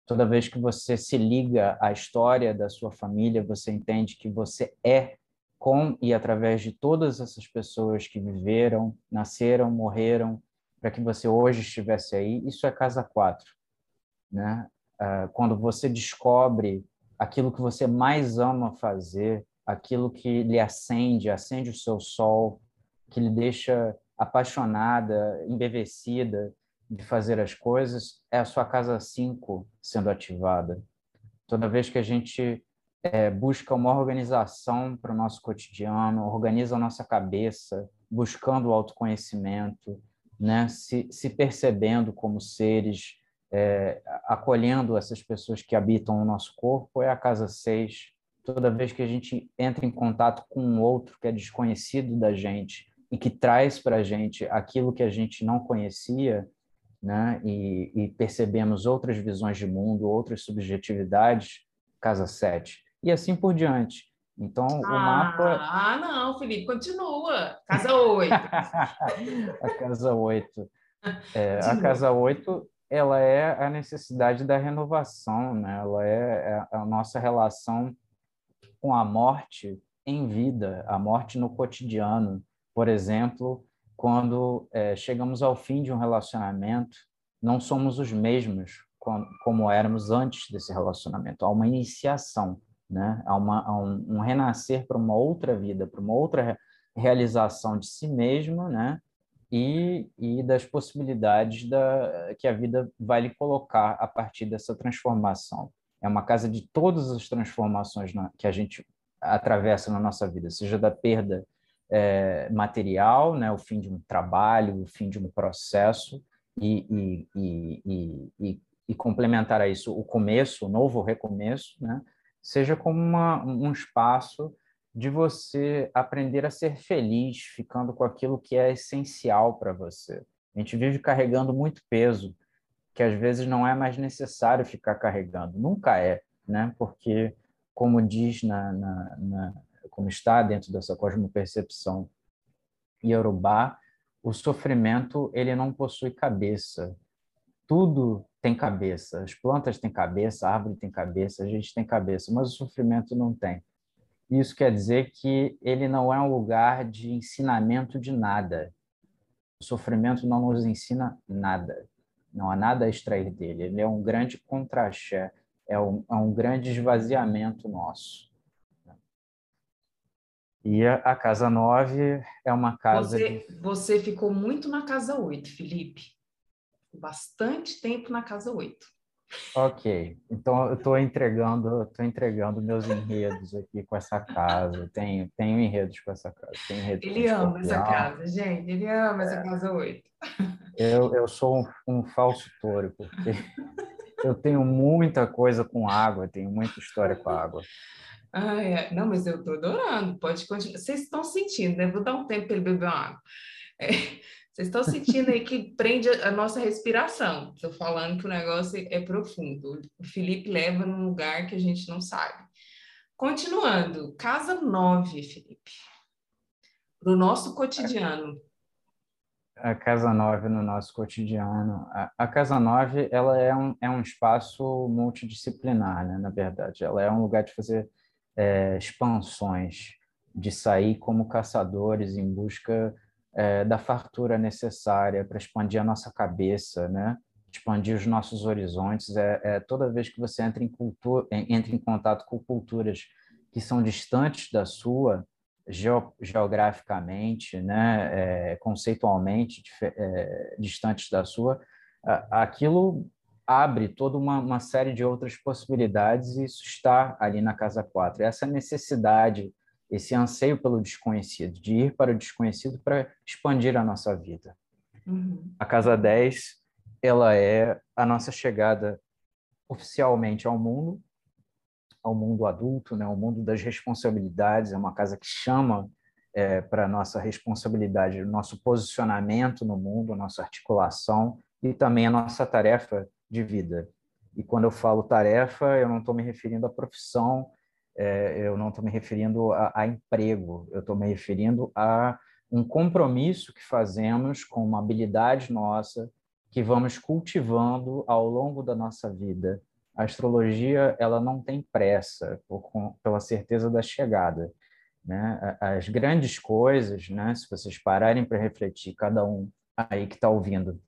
Toda vez que você se liga à história da sua família, você entende que você é com e através de todas essas pessoas que viveram, nasceram, morreram, para que você hoje estivesse aí. Isso é casa 4. Né? Ah, quando você descobre aquilo que você mais ama fazer, aquilo que lhe acende, acende o seu sol, que lhe deixa apaixonada, embevecida de fazer as coisas, é a sua casa 5 sendo ativada. Toda vez que a gente é, busca uma organização para o nosso cotidiano, organiza a nossa cabeça, buscando o autoconhecimento, né? se, se percebendo como seres, é, acolhendo essas pessoas que habitam o nosso corpo, é a casa 6, toda vez que a gente entra em contato com um outro que é desconhecido da gente e que traz para a gente aquilo que a gente não conhecia, né? E, e, percebemos outras visões de mundo, outras subjetividades, casa 7. E assim por diante. Então, ah, o mapa. Ah, não, Felipe, continua. Casa 8. a casa 8. É, a casa 8 ela é a necessidade da renovação, né? ela é, é a nossa relação com a morte em vida, a morte no cotidiano. Por exemplo, quando é, chegamos ao fim de um relacionamento, não somos os mesmos como, como éramos antes desse relacionamento. Há uma iniciação, né? há, uma, há um, um renascer para uma outra vida, para uma outra realização de si mesmo, né? E, e das possibilidades da, que a vida vai lhe colocar a partir dessa transformação é uma casa de todas as transformações na, que a gente atravessa na nossa vida, seja da perda é, material, né, o fim de um trabalho, o fim de um processo, e, e, e, e complementar a isso o começo, o novo recomeço, né, seja como uma, um espaço de você aprender a ser feliz, ficando com aquilo que é essencial para você. A gente vive carregando muito peso, que às vezes não é mais necessário ficar carregando. Nunca é, né? Porque, como diz na, na, na como está dentro dessa cosmopercepção iorubá, o sofrimento ele não possui cabeça. Tudo tem cabeça. As plantas têm cabeça, a árvore tem cabeça, a gente tem cabeça, mas o sofrimento não tem. Isso quer dizer que ele não é um lugar de ensinamento de nada. O sofrimento não nos ensina nada. Não há nada a extrair dele. Ele é um grande contraché, é um, é um grande esvaziamento nosso. E a, a casa 9 é uma casa. Você, de... você ficou muito na casa 8, Felipe. Bastante tempo na casa 8. Ok, então eu estou entregando, estou entregando meus enredos aqui com essa casa. Tenho, tenho enredos com essa casa. ele ama essa casa, gente. Ele ama é. essa casa 8. Eu, eu sou um, um falso touro, porque eu tenho muita coisa com água, tenho muita história com água. Ah, é. Não, mas eu estou adorando. Pode continuar. Vocês estão sentindo, né? Vou dar um tempo para ele beber uma água. É. Vocês estão sentindo aí que prende a nossa respiração. Estou falando que o negócio é profundo. O Felipe leva num lugar que a gente não sabe. Continuando, casa 9, Felipe. Para o nosso cotidiano. A casa 9 no nosso cotidiano. A, a casa 9 ela é, um, é um espaço multidisciplinar, né? na verdade. Ela é um lugar de fazer é, expansões, de sair como caçadores em busca é, da fartura necessária para expandir a nossa cabeça, né? expandir os nossos horizontes. É, é toda vez que você entra em, cultura, entra em contato com culturas que são distantes da sua, geograficamente, né, é, conceitualmente é, distantes da sua, aquilo abre toda uma, uma, série de outras possibilidades e isso está ali na Casa 4. Essa necessidade, esse anseio pelo desconhecido, de ir para o desconhecido para expandir a nossa vida. Uhum. A Casa 10, ela é a nossa chegada oficialmente ao mundo, ao mundo adulto, né, ao mundo das responsabilidades. É uma casa que chama é, para a nossa responsabilidade, o nosso posicionamento no mundo, a nossa articulação e também a nossa tarefa de vida. E quando eu falo tarefa, eu não estou me referindo à profissão, é, eu não estou me referindo a, a emprego, eu estou me referindo a um compromisso que fazemos com uma habilidade nossa que vamos cultivando ao longo da nossa vida a astrologia ela não tem pressa por, pela certeza da chegada. Né? As grandes coisas, né? se vocês pararem para refletir, cada um aí que está ouvindo,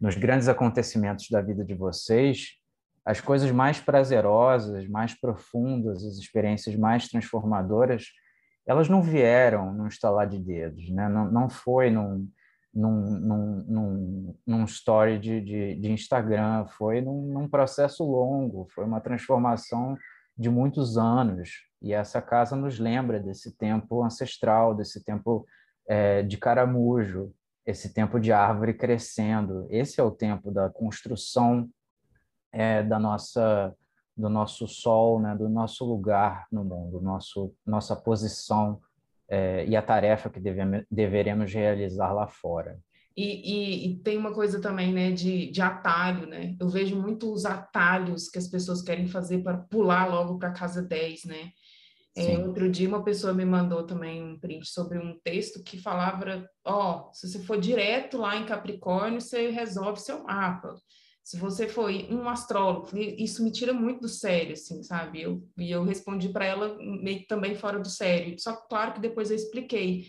nos grandes acontecimentos da vida de vocês, as coisas mais prazerosas, mais profundas, as experiências mais transformadoras, elas não vieram num estalar de dedos, né? não, não foi num, num, num, num, num story de, de, de Instagram, foi num, num, processo longo, foi uma transformação de muitos anos. E essa casa nos lembra desse tempo ancestral, desse tempo é, de caramujo, esse tempo de árvore crescendo. Esse é o tempo da construção é, da nossa do nosso sol, né, do nosso lugar no mundo, nosso nossa posição é, e a tarefa que devemos, deveremos realizar lá fora. E, e, e, tem uma coisa também, né, de, de atalho, né? Eu vejo muito os atalhos que as pessoas querem fazer para pular logo para casa 10, né? É, outro dia uma pessoa me mandou também um print sobre um texto que falava, ó, oh, se você for direto lá em Capricórnio, você resolve seu mapa se você foi um astrólogo, isso me tira muito do sério, assim, sabe? Eu, e eu respondi para ela meio que também fora do sério. Só que, claro que depois eu expliquei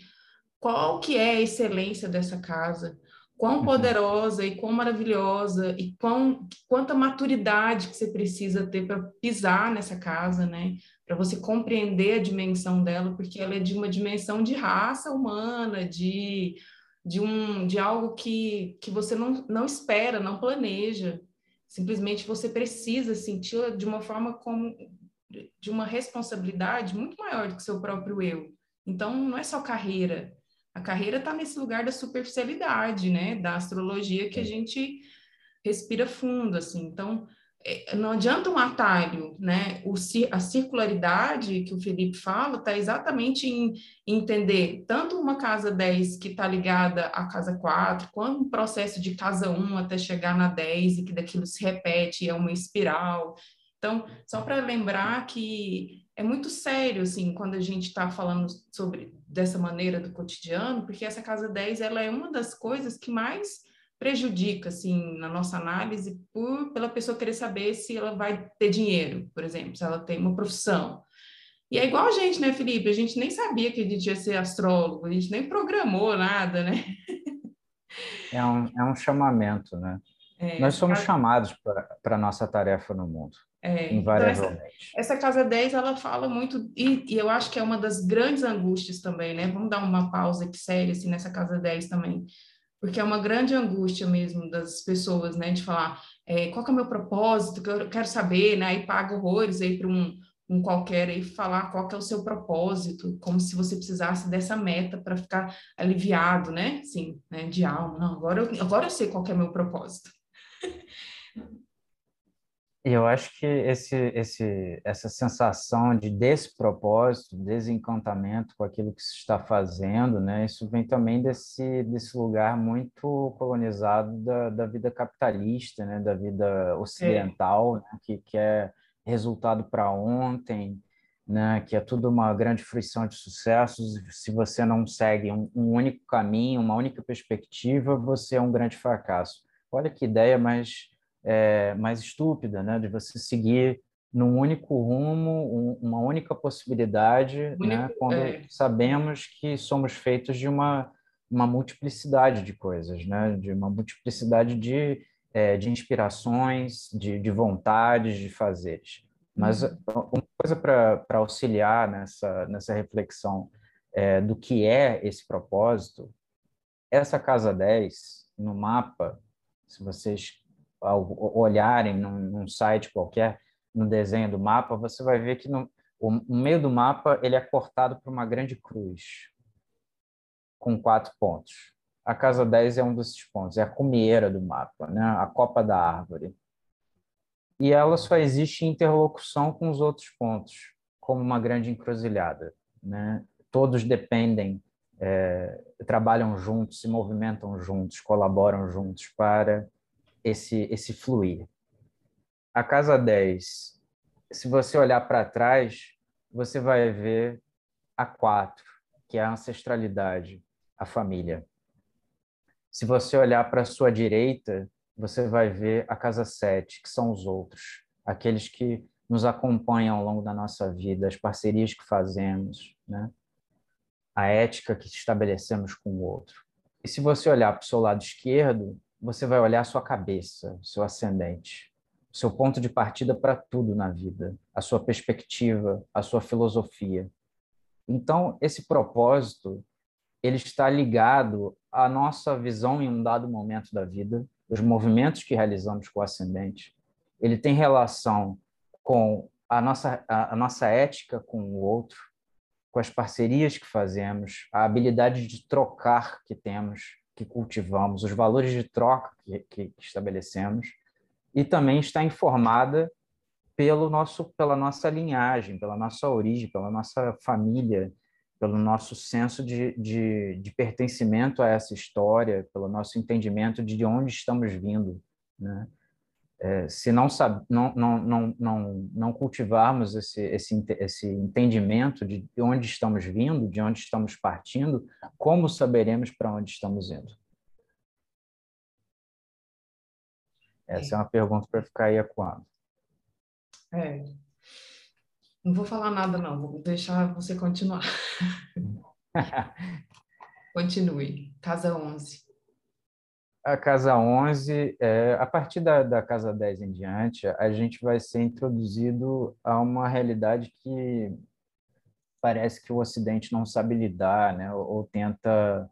qual que é a excelência dessa casa, quão uhum. poderosa e quão maravilhosa e quão, quanta maturidade que você precisa ter para pisar nessa casa, né? Para você compreender a dimensão dela, porque ela é de uma dimensão de raça humana, de de, um, de algo que, que você não, não espera, não planeja. Simplesmente você precisa senti-la de uma forma como de uma responsabilidade muito maior do que seu próprio eu. Então, não é só carreira. A carreira está nesse lugar da superficialidade, né? Da astrologia que a gente respira fundo, assim. Então, é, não adianta um atalho, né? O, a circularidade que o Felipe fala está exatamente em, entender tanto uma casa 10 que está ligada à casa 4, quanto um processo de casa 1 até chegar na 10 e que daquilo se repete, é uma espiral. Então, só para lembrar que é muito sério, assim, quando a gente está falando sobre dessa maneira do cotidiano, porque essa casa 10, ela é uma das coisas que mais prejudica, assim, na nossa análise, por, pela pessoa querer saber se ela vai ter dinheiro, por exemplo, se ela tem uma profissão. E é igual a gente, né, Felipe? A gente nem sabia que a gente ia ser astrólogo, a gente nem programou nada, né? É um, é um chamamento, né? É, Nós somos a... chamados para a nossa tarefa no mundo. É, invariavelmente. Então essa, essa, casa 10, ela fala muito, e, e, eu acho que é uma das grandes angústias também, né? Vamos dar uma pausa aqui séria assim, nessa casa 10 também porque é uma grande angústia mesmo das pessoas, né, de falar é, qual é o meu propósito, que eu quero saber, né, e paga horrores aí para um, um qualquer aí falar qual é o seu propósito, como se você precisasse dessa meta para ficar aliviado, né, sim, né, de alma, não, agora eu, agora eu sei qual é o meu propósito. E eu acho que esse, esse, essa sensação de despropósito, desencantamento com aquilo que se está fazendo, né, isso vem também desse, desse lugar muito colonizado da, da vida capitalista, né, da vida ocidental, né, que quer é resultado para ontem, né, que é tudo uma grande fruição de sucessos. Se você não segue um, um único caminho, uma única perspectiva, você é um grande fracasso. Olha que ideia, mas é, mais estúpida, né? De você seguir num único rumo, um, uma única possibilidade, único, né? Quando é. sabemos que somos feitos de uma uma multiplicidade de coisas, né? De uma multiplicidade de é, de inspirações, de, de vontades, de fazeres. Mas uhum. uma coisa para auxiliar nessa, nessa reflexão é, do que é esse propósito, essa casa 10, no mapa, se vocês olharem num, num site qualquer, no desenho do mapa, você vai ver que no, o meio do mapa ele é cortado por uma grande cruz com quatro pontos. A casa 10 é um desses pontos, é a cumieira do mapa, né? a copa da árvore. E ela só existe em interlocução com os outros pontos, como uma grande encruzilhada. Né? Todos dependem, é, trabalham juntos, se movimentam juntos, colaboram juntos para esse, esse fluir. A casa 10, se você olhar para trás, você vai ver a 4, que é a ancestralidade, a família. Se você olhar para a sua direita, você vai ver a casa 7, que são os outros, aqueles que nos acompanham ao longo da nossa vida, as parcerias que fazemos, né? a ética que estabelecemos com o outro. E se você olhar para o seu lado esquerdo, você vai olhar sua cabeça, seu ascendente, seu ponto de partida para tudo na vida, a sua perspectiva, a sua filosofia. Então, esse propósito ele está ligado à nossa visão em um dado momento da vida, os movimentos que realizamos com o ascendente. Ele tem relação com a nossa, a, a nossa ética com o outro, com as parcerias que fazemos, a habilidade de trocar que temos, que cultivamos, os valores de troca que, que estabelecemos, e também está informada pelo nosso, pela nossa linhagem, pela nossa origem, pela nossa família, pelo nosso senso de, de, de, pertencimento a essa história, pelo nosso entendimento de onde estamos vindo. Né? É, se não, não, não, não, não, não cultivarmos esse, esse, esse entendimento de onde estamos vindo, de onde estamos partindo, como saberemos para onde estamos indo? Essa é uma pergunta para ficar aí ecoando. É, não vou falar nada, não, vou deixar você continuar. Continue. Casa 11. A casa 11, é, a partir da, da casa 10 em diante, a gente vai ser introduzido a uma realidade que parece que o Ocidente não sabe lidar, né? ou, ou tenta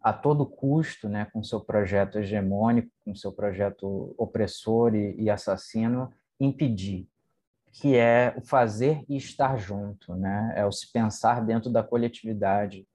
a todo custo, né, com seu projeto hegemônico, com seu projeto opressor e, e assassino, impedir que é o fazer e estar junto, né? É o se pensar dentro da coletividade,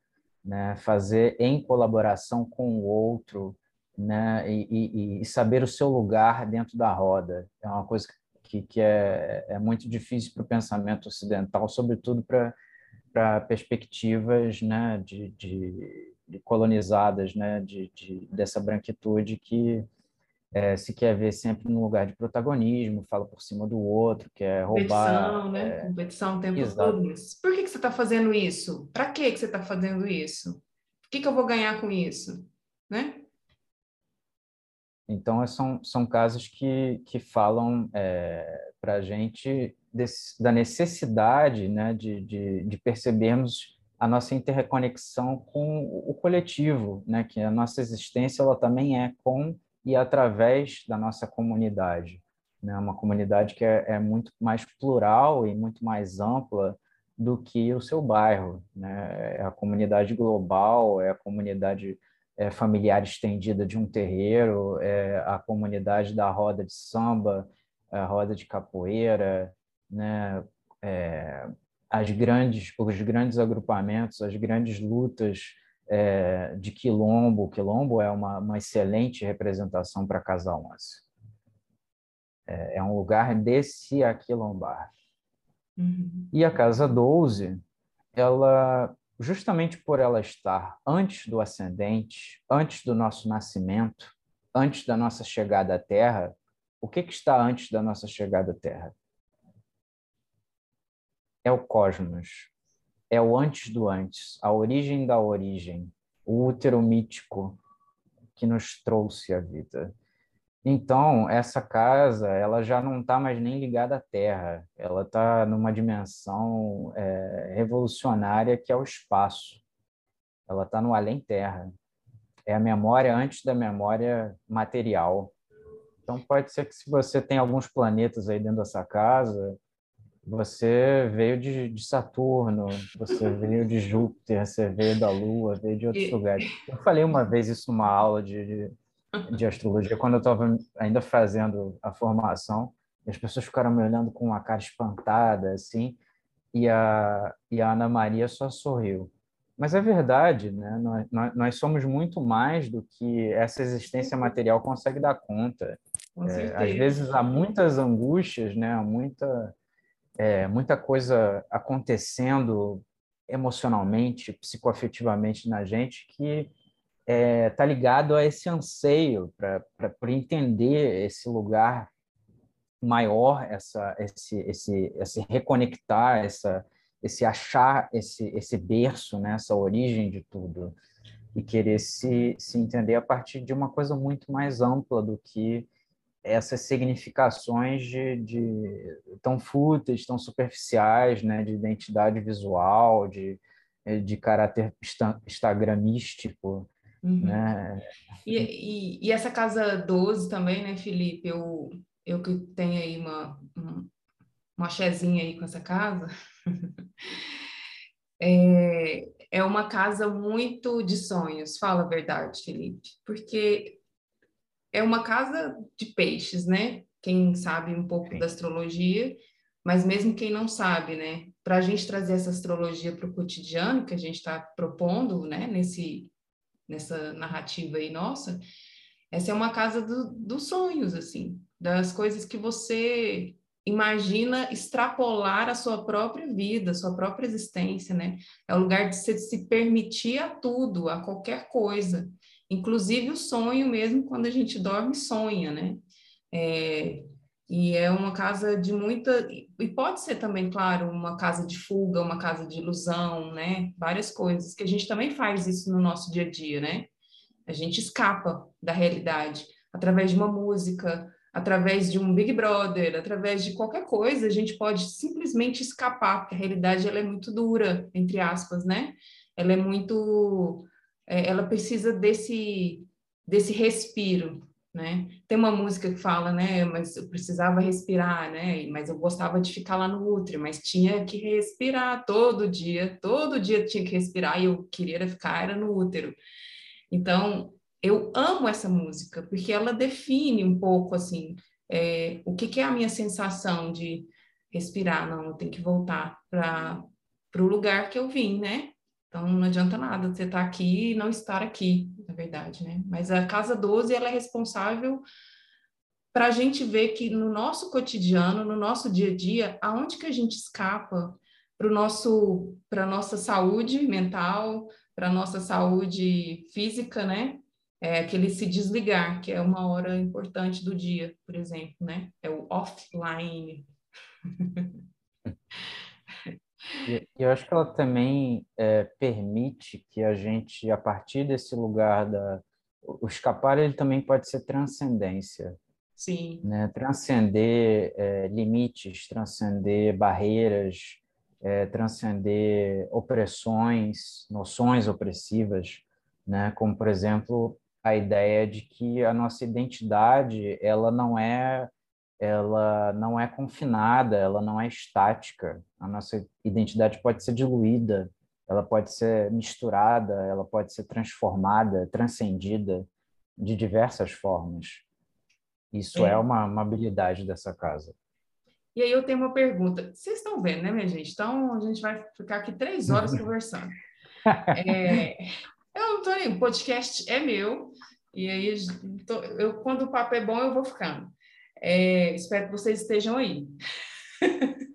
né? Fazer em colaboração com o outro, né? E, e, e saber o seu lugar dentro da roda é uma coisa que, que é, é muito difícil para o pensamento ocidental, sobretudo para perspectivas, né? De, de, de colonizadas, né? De, de dessa branquitude que é, se quer ver sempre no lugar de protagonismo, fala por cima do outro, quer roubar. Competição, né? É... Competição o tempo Exato. todo. Por que, que você está fazendo isso? Para que, que você está fazendo isso? O que, que eu vou ganhar com isso? Né? Então, são, são casos que, que falam é, para a gente desse, da necessidade né, de, de, de percebermos a nossa interconexão com o coletivo, né, que a nossa existência ela também é com e através da nossa comunidade. Né? Uma comunidade que é, é muito mais plural e muito mais ampla do que o seu bairro. Né? É a comunidade global, é a comunidade é, familiar estendida de um terreiro, é a comunidade da roda de samba, a roda de capoeira, né? É, as grandes, os grandes agrupamentos, as grandes lutas é, de quilombo. Quilombo é uma, uma excelente representação para Casa 11. É, é um lugar de se aquilombar. Uhum. E a Casa 12, ela, justamente por ela estar antes do ascendente, antes do nosso nascimento, antes da nossa chegada à Terra, o que, que está antes da nossa chegada à Terra? É o cosmos, é o antes do antes, a origem da origem, o útero mítico que nos trouxe a vida. Então, essa casa, ela já não está mais nem ligada à Terra, ela está numa dimensão é, revolucionária que é o espaço. Ela está no além-terra. É a memória antes da memória material. Então, pode ser que se você tem alguns planetas aí dentro dessa casa, você veio de, de Saturno, você veio de Júpiter, você veio da Lua, veio de outros e... lugares. Eu falei uma vez isso numa aula de, de, de astrologia, quando eu estava ainda fazendo a formação, as pessoas ficaram me olhando com uma cara espantada, assim, e a, e a Ana Maria só sorriu. Mas é verdade, né? Nós, nós, somos muito mais do que essa existência material consegue dar conta. É, às vezes há muitas angústias, né? Muita, é, muita coisa acontecendo emocionalmente, psicoafetivamente na gente que é, tá ligado a esse anseio para entender esse lugar maior, essa, esse, esse, esse reconectar, essa, esse achar esse, esse berço, né, essa origem de tudo, e querer se, se entender a partir de uma coisa muito mais ampla do que essas significações de, de tão fúteis, tão superficiais, né, de identidade visual, de, de caráter instagramístico, uhum. né? E, e, e, essa casa 12 também, né, Felipe? Eu, eu que tenho aí uma, uma chezinha aí com essa casa, é, é uma casa muito de sonhos, fala a verdade, Felipe, porque é uma casa de peixes, né? Quem sabe um pouco Sim. da astrologia, mas mesmo quem não sabe, né? Para a gente trazer essa astrologia para o cotidiano que a gente está propondo, né? Nesse, nessa narrativa aí nossa, essa é uma casa do, dos sonhos, assim, das coisas que você imagina extrapolar a sua própria vida, a sua própria existência, né? É o lugar de você se permitir a tudo, a qualquer coisa inclusive o sonho mesmo, quando a gente dorme, sonha, né? É, e é uma casa de muita. E pode ser também, claro, uma casa de fuga, uma casa de ilusão, né? Várias coisas, que a gente também faz isso no nosso dia a dia, né? A gente escapa da realidade através de uma música, através de um Big Brother, através de qualquer coisa, a gente pode simplesmente escapar, porque a realidade ela é muito dura, entre aspas, né? Ela é muito é, ela precisa desse, desse respiro, né? Tem uma música que fala, né? Mas eu precisava respirar, né? Mas eu gostava de ficar lá no útero, mas tinha que respirar todo dia, todo dia tinha que respirar e eu queria ficar era no útero. Então, eu amo essa música porque ela define um pouco assim é, o que, que, é a minha sensação de respirar. Não, eu tenho que voltar para o lugar que eu vim, né? Então, não adianta nada você estar aqui e não estar aqui, na verdade, né? Mas a Casa 12, ela é responsável para a gente ver que no nosso cotidiano, no nosso dia a dia, aonde que a gente escapa para nosso para nossa saúde mental, para nossa saúde física, né? É aquele se desligar, que é uma hora importante do dia, por exemplo, né? É o offline. E eu acho que ela também é, permite que a gente, a partir desse lugar da o escapar, ele também pode ser transcendência. Sim. Né? Transcender é, limites, transcender barreiras, é, transcender opressões, noções opressivas, né? Como por exemplo a ideia de que a nossa identidade ela não é ela não é confinada, ela não é estática. A nossa identidade pode ser diluída, ela pode ser misturada, ela pode ser transformada, transcendida de diversas formas. Isso é, é uma, uma habilidade dessa casa. E aí eu tenho uma pergunta. Vocês estão vendo, né, minha gente? Então a gente vai ficar aqui três horas conversando. É, eu não tô nem, o podcast é meu, e aí eu, quando o papo é bom, eu vou ficando. É, espero que vocês estejam aí.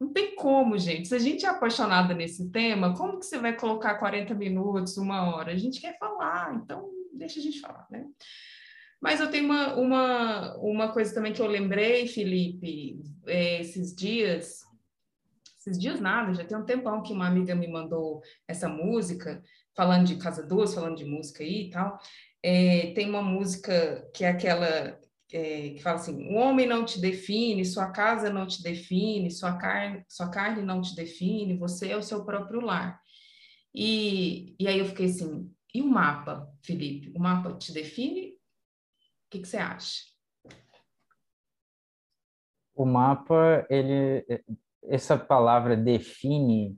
Não tem como, gente. Se a gente é apaixonada nesse tema, como que você vai colocar 40 minutos, uma hora? A gente quer falar, então deixa a gente falar, né? Mas eu tenho uma, uma, uma coisa também que eu lembrei, Felipe, é, esses dias, esses dias nada, já tem um tempão que uma amiga me mandou essa música, falando de Casa Duas, falando de música aí e tal, é, tem uma música que é aquela é, que fala assim: o homem não te define, sua casa não te define, sua carne, sua carne não te define, você é o seu próprio lar. E, e aí eu fiquei assim: e o mapa, Felipe? O mapa te define que, que você acha? O mapa, ele, essa palavra define,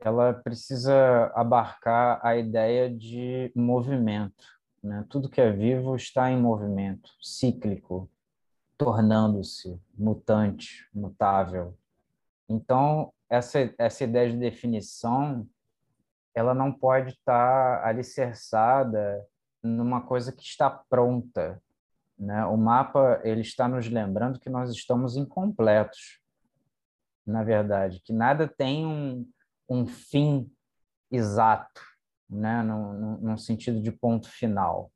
ela precisa abarcar a ideia de movimento. Né? Tudo que é vivo está em movimento, cíclico, tornando-se mutante, mutável. Então, essa, essa ideia de definição, ela não pode estar alicerçada numa coisa que está pronta. Né? O mapa ele está nos lembrando que nós estamos incompletos, na verdade, que nada tem um, um fim exato, né? no sentido de ponto final.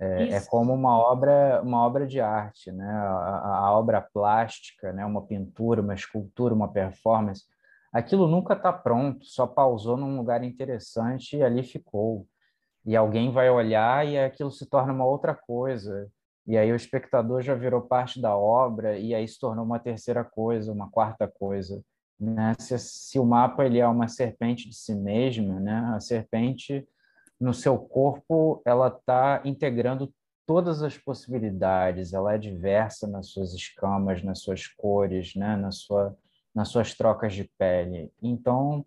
É, é, como uma obra, uma obra de arte, né? A, a, obra plástica, né? Uma pintura, uma escultura, uma performance. Aquilo nunca está pronto, só pausou num lugar interessante e ali ficou. E alguém vai olhar e aquilo se torna uma outra coisa. E aí o espectador já virou parte da obra e aí se tornou uma terceira coisa, uma quarta coisa. Né? Se, se o mapa ele é uma serpente de si mesma, né? A serpente no seu corpo ela está integrando todas as possibilidades, ela é diversa nas suas escamas, nas suas cores, né? na sua, nas suas trocas de pele. Então,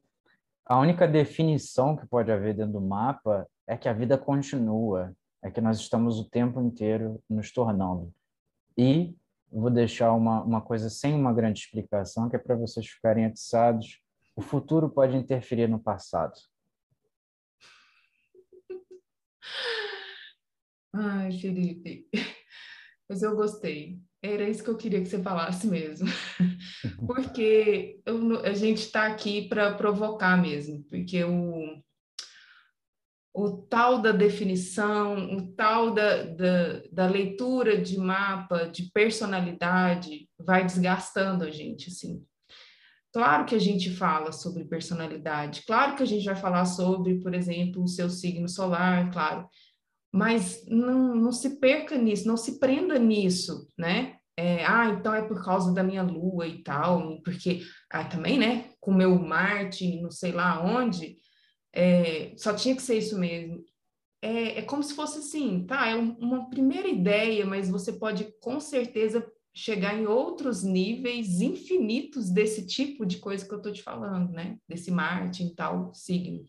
a única definição que pode haver dentro do mapa é que a vida continua, é que nós estamos o tempo inteiro nos tornando. E vou deixar uma, uma coisa sem uma grande explicação, que é para vocês ficarem atiçados. O futuro pode interferir no passado. Ai, Felipe, mas eu gostei. Era isso que eu queria que você falasse mesmo. Porque eu, a gente está aqui para provocar mesmo, porque o, o tal da definição, o tal da, da, da, leitura de mapa, de personalidade, vai desgastando a gente, assim. Claro que a gente fala sobre personalidade, claro que a gente vai falar sobre, por exemplo, o seu signo solar, claro, mas não, não se perca nisso, não se prenda nisso, né? É, ah, então é por causa da minha lua e tal, porque ah, também, né, com meu Marte, não sei lá onde, é, só tinha que ser isso mesmo. É, é como se fosse assim, tá? É um, uma primeira ideia, mas você pode com certeza chegar em outros níveis infinitos desse tipo de coisa que eu estou te falando, né? Desse Marte em tal signo.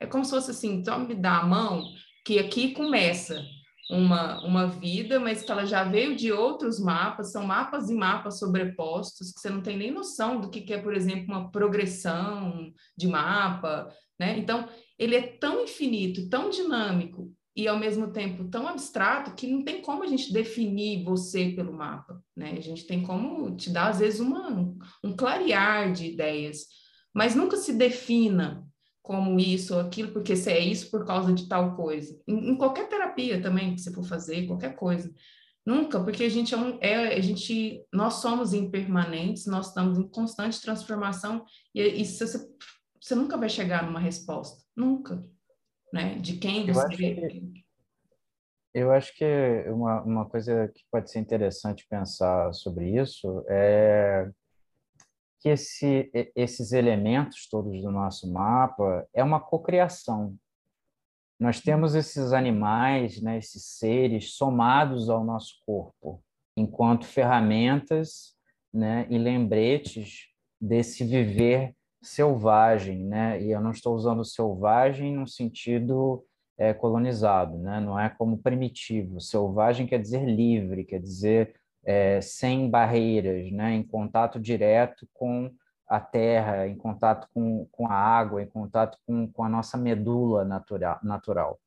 É como se fosse assim, só me dá a mão, que aqui começa uma, uma vida, mas que ela já veio de outros mapas, são mapas e mapas sobrepostos, que você não tem nem noção do que, que é, por exemplo, uma progressão de mapa, né? Então, ele é tão infinito, tão dinâmico e ao mesmo tempo tão abstrato que não tem como a gente definir você pelo mapa, né? A gente tem como te dar às vezes uma, um clarear de ideias, mas nunca se defina como isso ou aquilo, porque se é isso por causa de tal coisa. Em, em, qualquer terapia também que você for fazer, qualquer coisa. Nunca, porque a gente é, um, é, a gente, nós somos impermanentes, nós estamos em constante transformação e, e você, você nunca vai chegar numa resposta, nunca, né? De quem você... Eu acho que, eu acho que uma, uma coisa que pode ser interessante pensar sobre isso é que esse, esses elementos todos do nosso mapa é uma cocriação. Nós temos esses animais, né, esses seres somados ao nosso corpo, enquanto ferramentas né, e lembretes desse viver selvagem, né? E eu não estou usando selvagem no sentido é, colonizado, né? Não é como primitivo. Selvagem quer dizer livre, quer dizer é, sem barreiras, né, em contato direto com a terra, em contato com, com a água, em contato com, com a nossa medula natural. natural.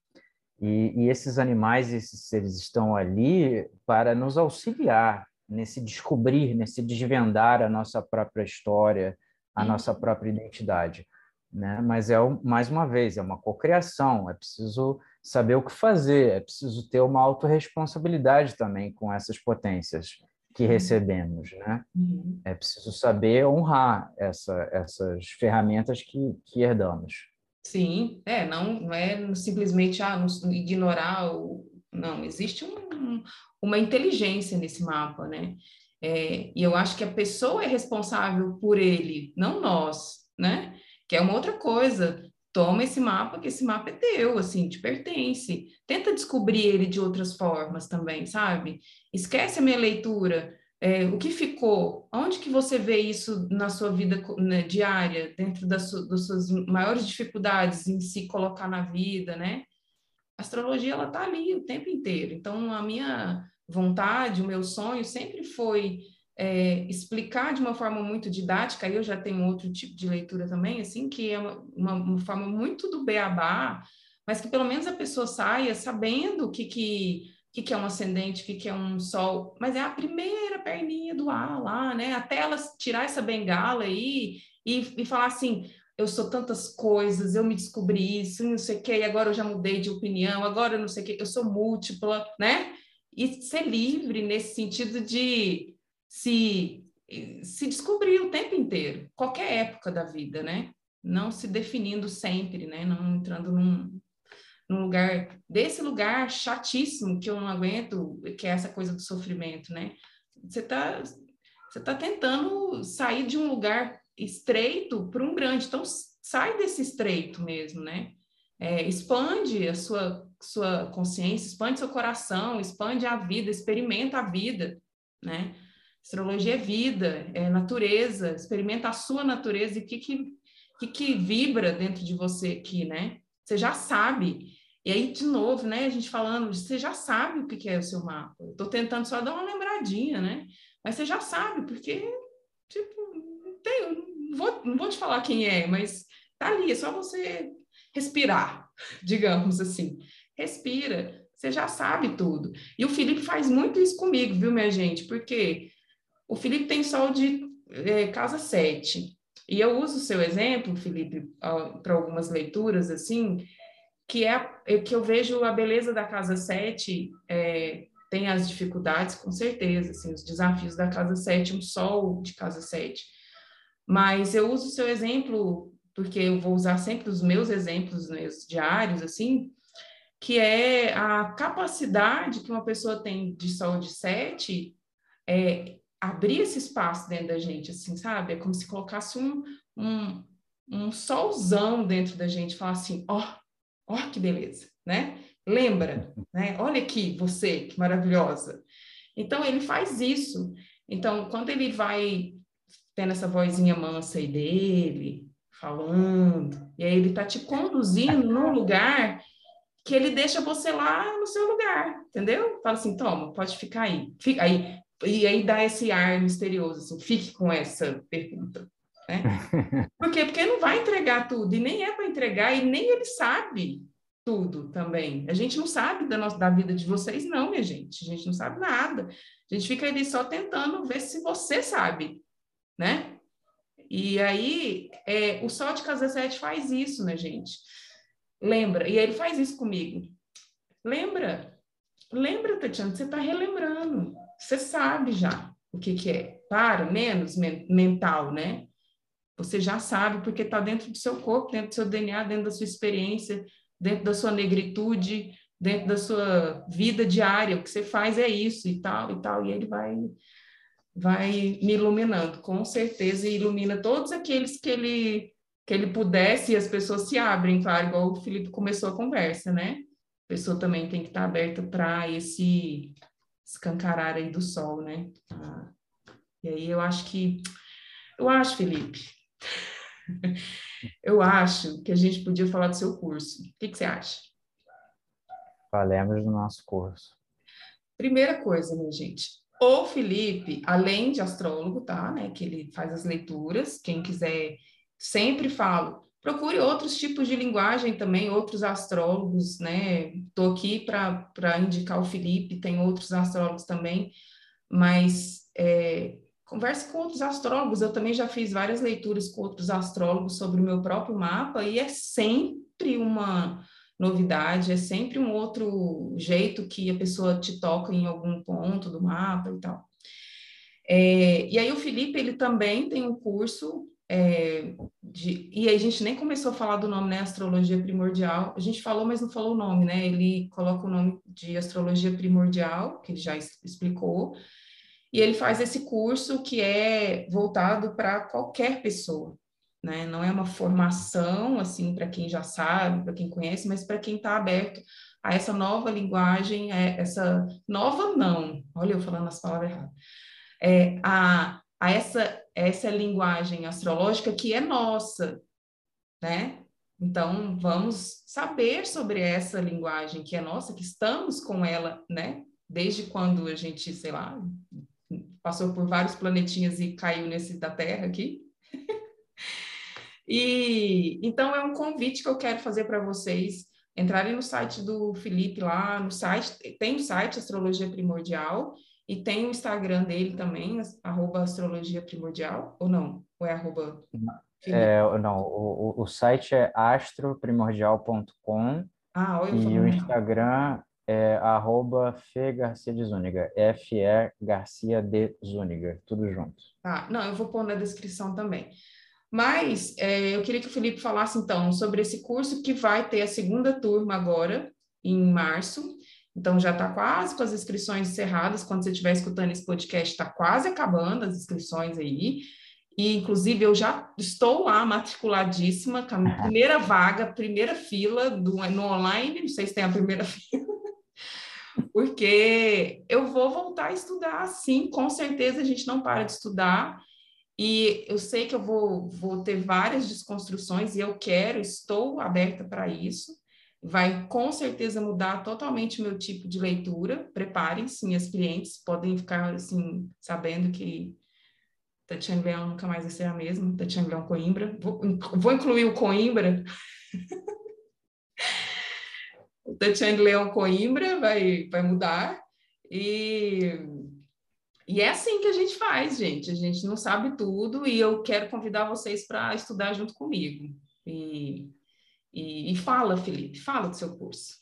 E, e esses animais, esses seres estão ali para nos auxiliar nesse descobrir, nesse desvendar a nossa própria história, a Sim. nossa própria identidade. Né? Mas é mais uma vez é uma cocriação. É preciso saber o que fazer, é preciso ter uma autorresponsabilidade também com essas potências que uhum. recebemos, né? Uhum. É preciso saber honrar essa, essas ferramentas que, que herdamos. Sim, é, não, não é simplesmente ah, ignorar o... Não, existe um, uma inteligência nesse mapa, né? É, e eu acho que a pessoa é responsável por ele, não nós, né? Que é uma outra coisa toma esse mapa, que esse mapa é teu, assim, te pertence. Tenta descobrir ele de outras formas também, sabe? Esquece a minha leitura. É, o que ficou? Onde que você vê isso na sua vida né, diária, dentro das, su das suas maiores dificuldades em se colocar na vida, né? A astrologia, ela tá ali o tempo inteiro. Então, a minha vontade, o meu sonho sempre foi é, explicar de uma forma muito didática, eu já tenho outro tipo de leitura também, assim, que é uma, uma, uma forma muito do beabá, mas que pelo menos a pessoa saia sabendo o que, que, que, que é um ascendente, o que, que é um sol, mas é a primeira perninha do ar lá, né? Até ela tirar essa bengala aí e, e falar assim, eu sou tantas coisas, eu me descobri isso, não sei o quê, e agora eu já mudei de opinião, agora eu não sei o quê, eu sou múltipla, né? E ser livre nesse sentido de se, se descobrir o tempo inteiro, qualquer época da vida, né? Não se definindo sempre, né? Não entrando num, num lugar, desse lugar chatíssimo que eu não aguento, que é essa coisa do sofrimento, né? Você está você tá tentando sair de um lugar estreito para um grande, então sai desse estreito mesmo, né? É, expande a sua, sua consciência, expande seu coração, expande a vida, experimenta a vida, né? Astrologia é vida, é natureza, experimenta a sua natureza e o que, que, que, que vibra dentro de você aqui, né? Você já sabe. E aí, de novo, né, a gente falando, você já sabe o que, que é o seu mapa. Eu tô tentando só dar uma lembradinha, né? Mas você já sabe, porque, tipo, não, tem, não, vou, não vou te falar quem é, mas tá ali, é só você respirar, digamos assim. Respira, você já sabe tudo. E o Felipe faz muito isso comigo, viu, minha gente? Porque o Felipe tem sol de é, casa 7. E eu uso o seu exemplo, Felipe, para algumas leituras, assim, que é, é, que eu vejo a beleza da casa 7, é, tem as dificuldades, com certeza, assim, os desafios da casa 7, um sol de casa 7. Mas eu uso o seu exemplo, porque eu vou usar sempre os meus exemplos meus diários, assim, que é a capacidade que uma pessoa tem de sol de 7 é, abrir esse espaço dentro da gente, assim, sabe? É como se colocasse um, um, um solzão dentro da gente, falar assim, ó, oh, ó oh, que beleza, né? Lembra, né? Olha aqui, você, que maravilhosa. Então, ele faz isso. Então, quando ele vai tendo essa vozinha mansa aí dele, falando, e aí ele tá te conduzindo num lugar que ele deixa você lá no seu lugar, entendeu? Fala assim, toma, pode ficar aí. Fica aí, e aí dá esse ar misterioso, assim, fique com essa pergunta. Né? Por quê? Porque não vai entregar tudo, e nem é para entregar, e nem ele sabe tudo também. A gente não sabe da, nossa, da vida de vocês, não, minha gente. A gente não sabe nada. A gente fica ali só tentando ver se você sabe, né? E aí, é, o Sol de Casa 7 faz isso, né, gente? Lembra? E ele faz isso comigo. Lembra? Lembra, Tatiana, você está relembrando. Você sabe já o que, que é. Para, menos men mental, né? Você já sabe porque está dentro do seu corpo, dentro do seu DNA, dentro da sua experiência, dentro da sua negritude, dentro da sua vida diária. O que você faz é isso e tal e tal. E ele vai vai me iluminando, com certeza, e ilumina todos aqueles que ele que ele pudesse e as pessoas se abrem, claro, igual o Felipe começou a conversa, né? A pessoa também tem que estar aberta para esse escancarar aí do sol, né? Ah, e aí eu acho que, eu acho, Felipe, eu acho que a gente podia falar do seu curso. O que, que você acha? Falemos do nosso curso. Primeira coisa, minha gente, o Felipe, além de astrólogo, tá, né, que ele faz as leituras, quem quiser, sempre falo, procure outros tipos de linguagem também, outros astrólogos, né? Estou aqui para indicar o Felipe, tem outros astrólogos também, mas é, converse com outros astrólogos. Eu também já fiz várias leituras com outros astrólogos sobre o meu próprio mapa e é sempre uma novidade, é sempre um outro jeito que a pessoa te toca em algum ponto do mapa e tal. É, e aí o Felipe, ele também tem um curso é, de, e a gente nem começou a falar do nome, né? Astrologia primordial. A gente falou, mas não falou o nome, né? Ele coloca o nome de astrologia primordial, que ele já explicou, e ele faz esse curso que é voltado para qualquer pessoa, né? Não é uma formação assim para quem já sabe, para quem conhece, mas para quem está aberto a essa nova linguagem, é, essa nova não, olha eu falando as palavras erradas, é, a, a essa, essa linguagem astrológica que é nossa, né? Então, vamos saber sobre essa linguagem que é nossa, que estamos com ela, né? Desde quando a gente, sei lá, passou por vários planetinhas e caiu nesse da Terra aqui. e então é um convite que eu quero fazer para vocês entrarem no site do Felipe lá, no site, tem o site Astrologia Primordial e tem o Instagram dele também, arroba astrologia primordial, ou não? Ou é arroba é, não, o, o site é astroprimordial.com ah, e o Instagram é arroba Fê Garcia de Zúñiga, F-E Garcia de Zúñiga, tudo junto. Tá, não, eu vou pôr na descrição também. Mas é, eu queria que o Felipe falasse então sobre esse curso que vai ter a segunda turma agora, em março. Então já está quase com as inscrições encerradas. Quando você estiver escutando esse podcast, está quase acabando as inscrições aí. E, inclusive, eu já estou lá matriculadíssima, com a primeira vaga, primeira fila do, no online, não sei se tem a primeira fila, porque eu vou voltar a estudar, sim, com certeza a gente não para de estudar, e eu sei que eu vou, vou ter várias desconstruções, e eu quero, estou aberta para isso, vai com certeza mudar totalmente meu tipo de leitura, preparem-se, minhas clientes podem ficar, assim, sabendo que Tatiane Leão nunca mais vai ser a mesma, Tatiane Leão Coimbra. Vou, vou incluir o Coimbra. o Tatiane Leão Coimbra vai, vai mudar. E, e é assim que a gente faz, gente. A gente não sabe tudo e eu quero convidar vocês para estudar junto comigo. E, e, e, fala, Felipe, fala do seu curso.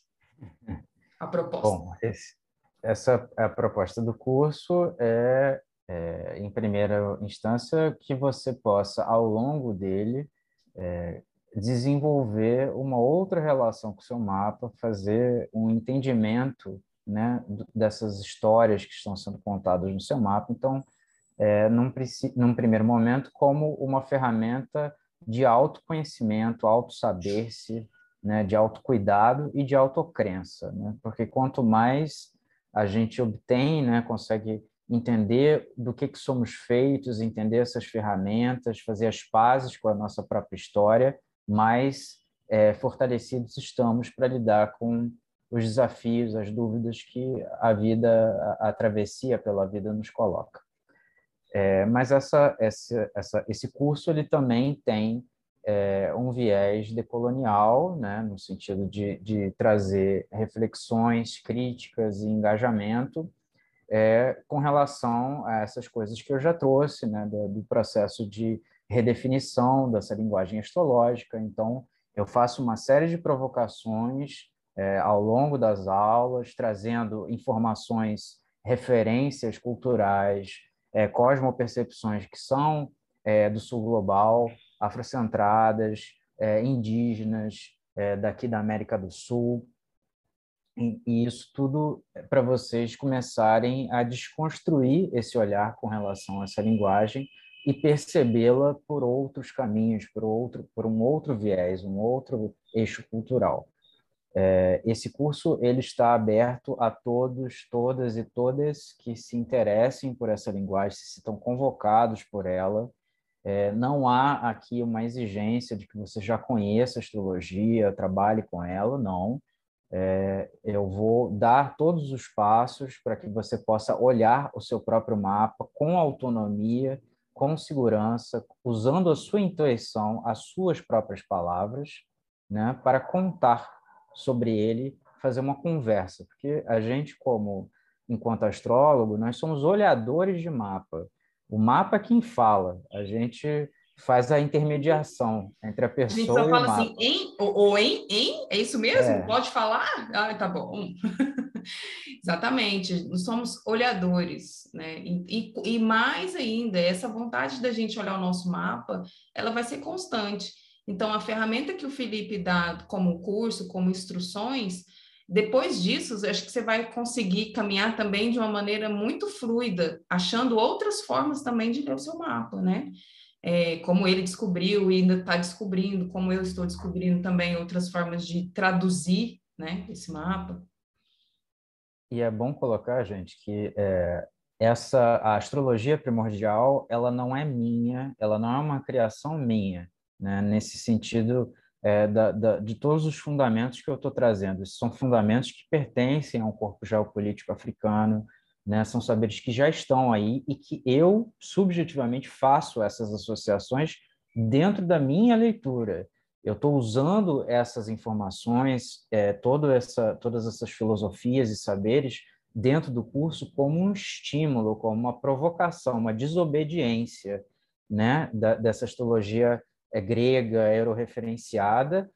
A proposta. Bom, esse, essa a proposta do curso é é, em primeira instância, que você possa, ao longo dele, é, desenvolver uma outra relação com o seu mapa, fazer um entendimento né, dessas histórias que estão sendo contadas no seu mapa. Então, é, num, num primeiro momento, como uma ferramenta de autoconhecimento, auto-saber-se, né, de autocuidado e de autocrença, né? porque quanto mais a gente obtém, né, consegue entender do que, que somos feitos, entender essas ferramentas, fazer as pazes com a nossa própria história, mais é, fortalecidos estamos para lidar com os desafios, as dúvidas que a vida, a, a travessia pela vida nos coloca. É, mas essa, essa, essa, esse curso ele também tem é, um viés decolonial, né, no sentido de, de trazer reflexões, críticas e engajamento é, com relação a essas coisas que eu já trouxe, né, do, do processo de redefinição dessa linguagem astrológica. Então, eu faço uma série de provocações é, ao longo das aulas, trazendo informações, referências culturais, é, cosmopercepções que são é, do sul global, afrocentradas, é, indígenas, é, daqui da América do Sul, e isso tudo é para vocês começarem a desconstruir esse olhar com relação a essa linguagem e percebê-la por outros caminhos, por outro, por um outro viés, um outro eixo cultural. É, esse curso ele está aberto a todos, todas e todas que se interessem por essa linguagem, se estão convocados por ela. É, não há aqui uma exigência de que você já conheça astrologia, trabalhe com ela, não é, eu vou dar todos os passos para que você possa olhar o seu próprio mapa com autonomia, com segurança, usando a sua intuição, as suas próprias palavras, né, para contar sobre ele, fazer uma conversa, porque a gente, como enquanto astrólogo, nós somos olhadores de mapa. O mapa é quem fala. A gente faz a intermediação entre a pessoa a gente só fala assim, em ou, ou, em, em, é isso mesmo? É. Pode falar? Ah, tá bom. Exatamente, nós somos olhadores, né? E, e, e, mais ainda, essa vontade da gente olhar o nosso mapa, ela vai ser constante. Então, a ferramenta que o Felipe dá como curso, como instruções, depois disso, acho que você vai conseguir caminhar também de uma maneira muito fluida, achando outras formas também de ler o seu mapa, né? é, como ele descobriu e ainda está descobrindo, como eu estou descobrindo também outras formas de traduzir né, esse mapa. E é bom colocar, gente, que é, essa a astrologia primordial ela não é minha, ela não é uma criação minha, né? nesse sentido é, da, da, de todos os fundamentos que eu estou trazendo. Esses são fundamentos que pertencem ao corpo geopolítico africano, né? são saberes que já estão aí e que eu, subjetivamente, faço essas associações dentro da minha leitura. Eu estou usando essas informações, é, toda essa, todas essas filosofias e saberes dentro do curso como um estímulo, como uma provocação, uma desobediência né, da, dessa astrologia grega, aeroreferenciada,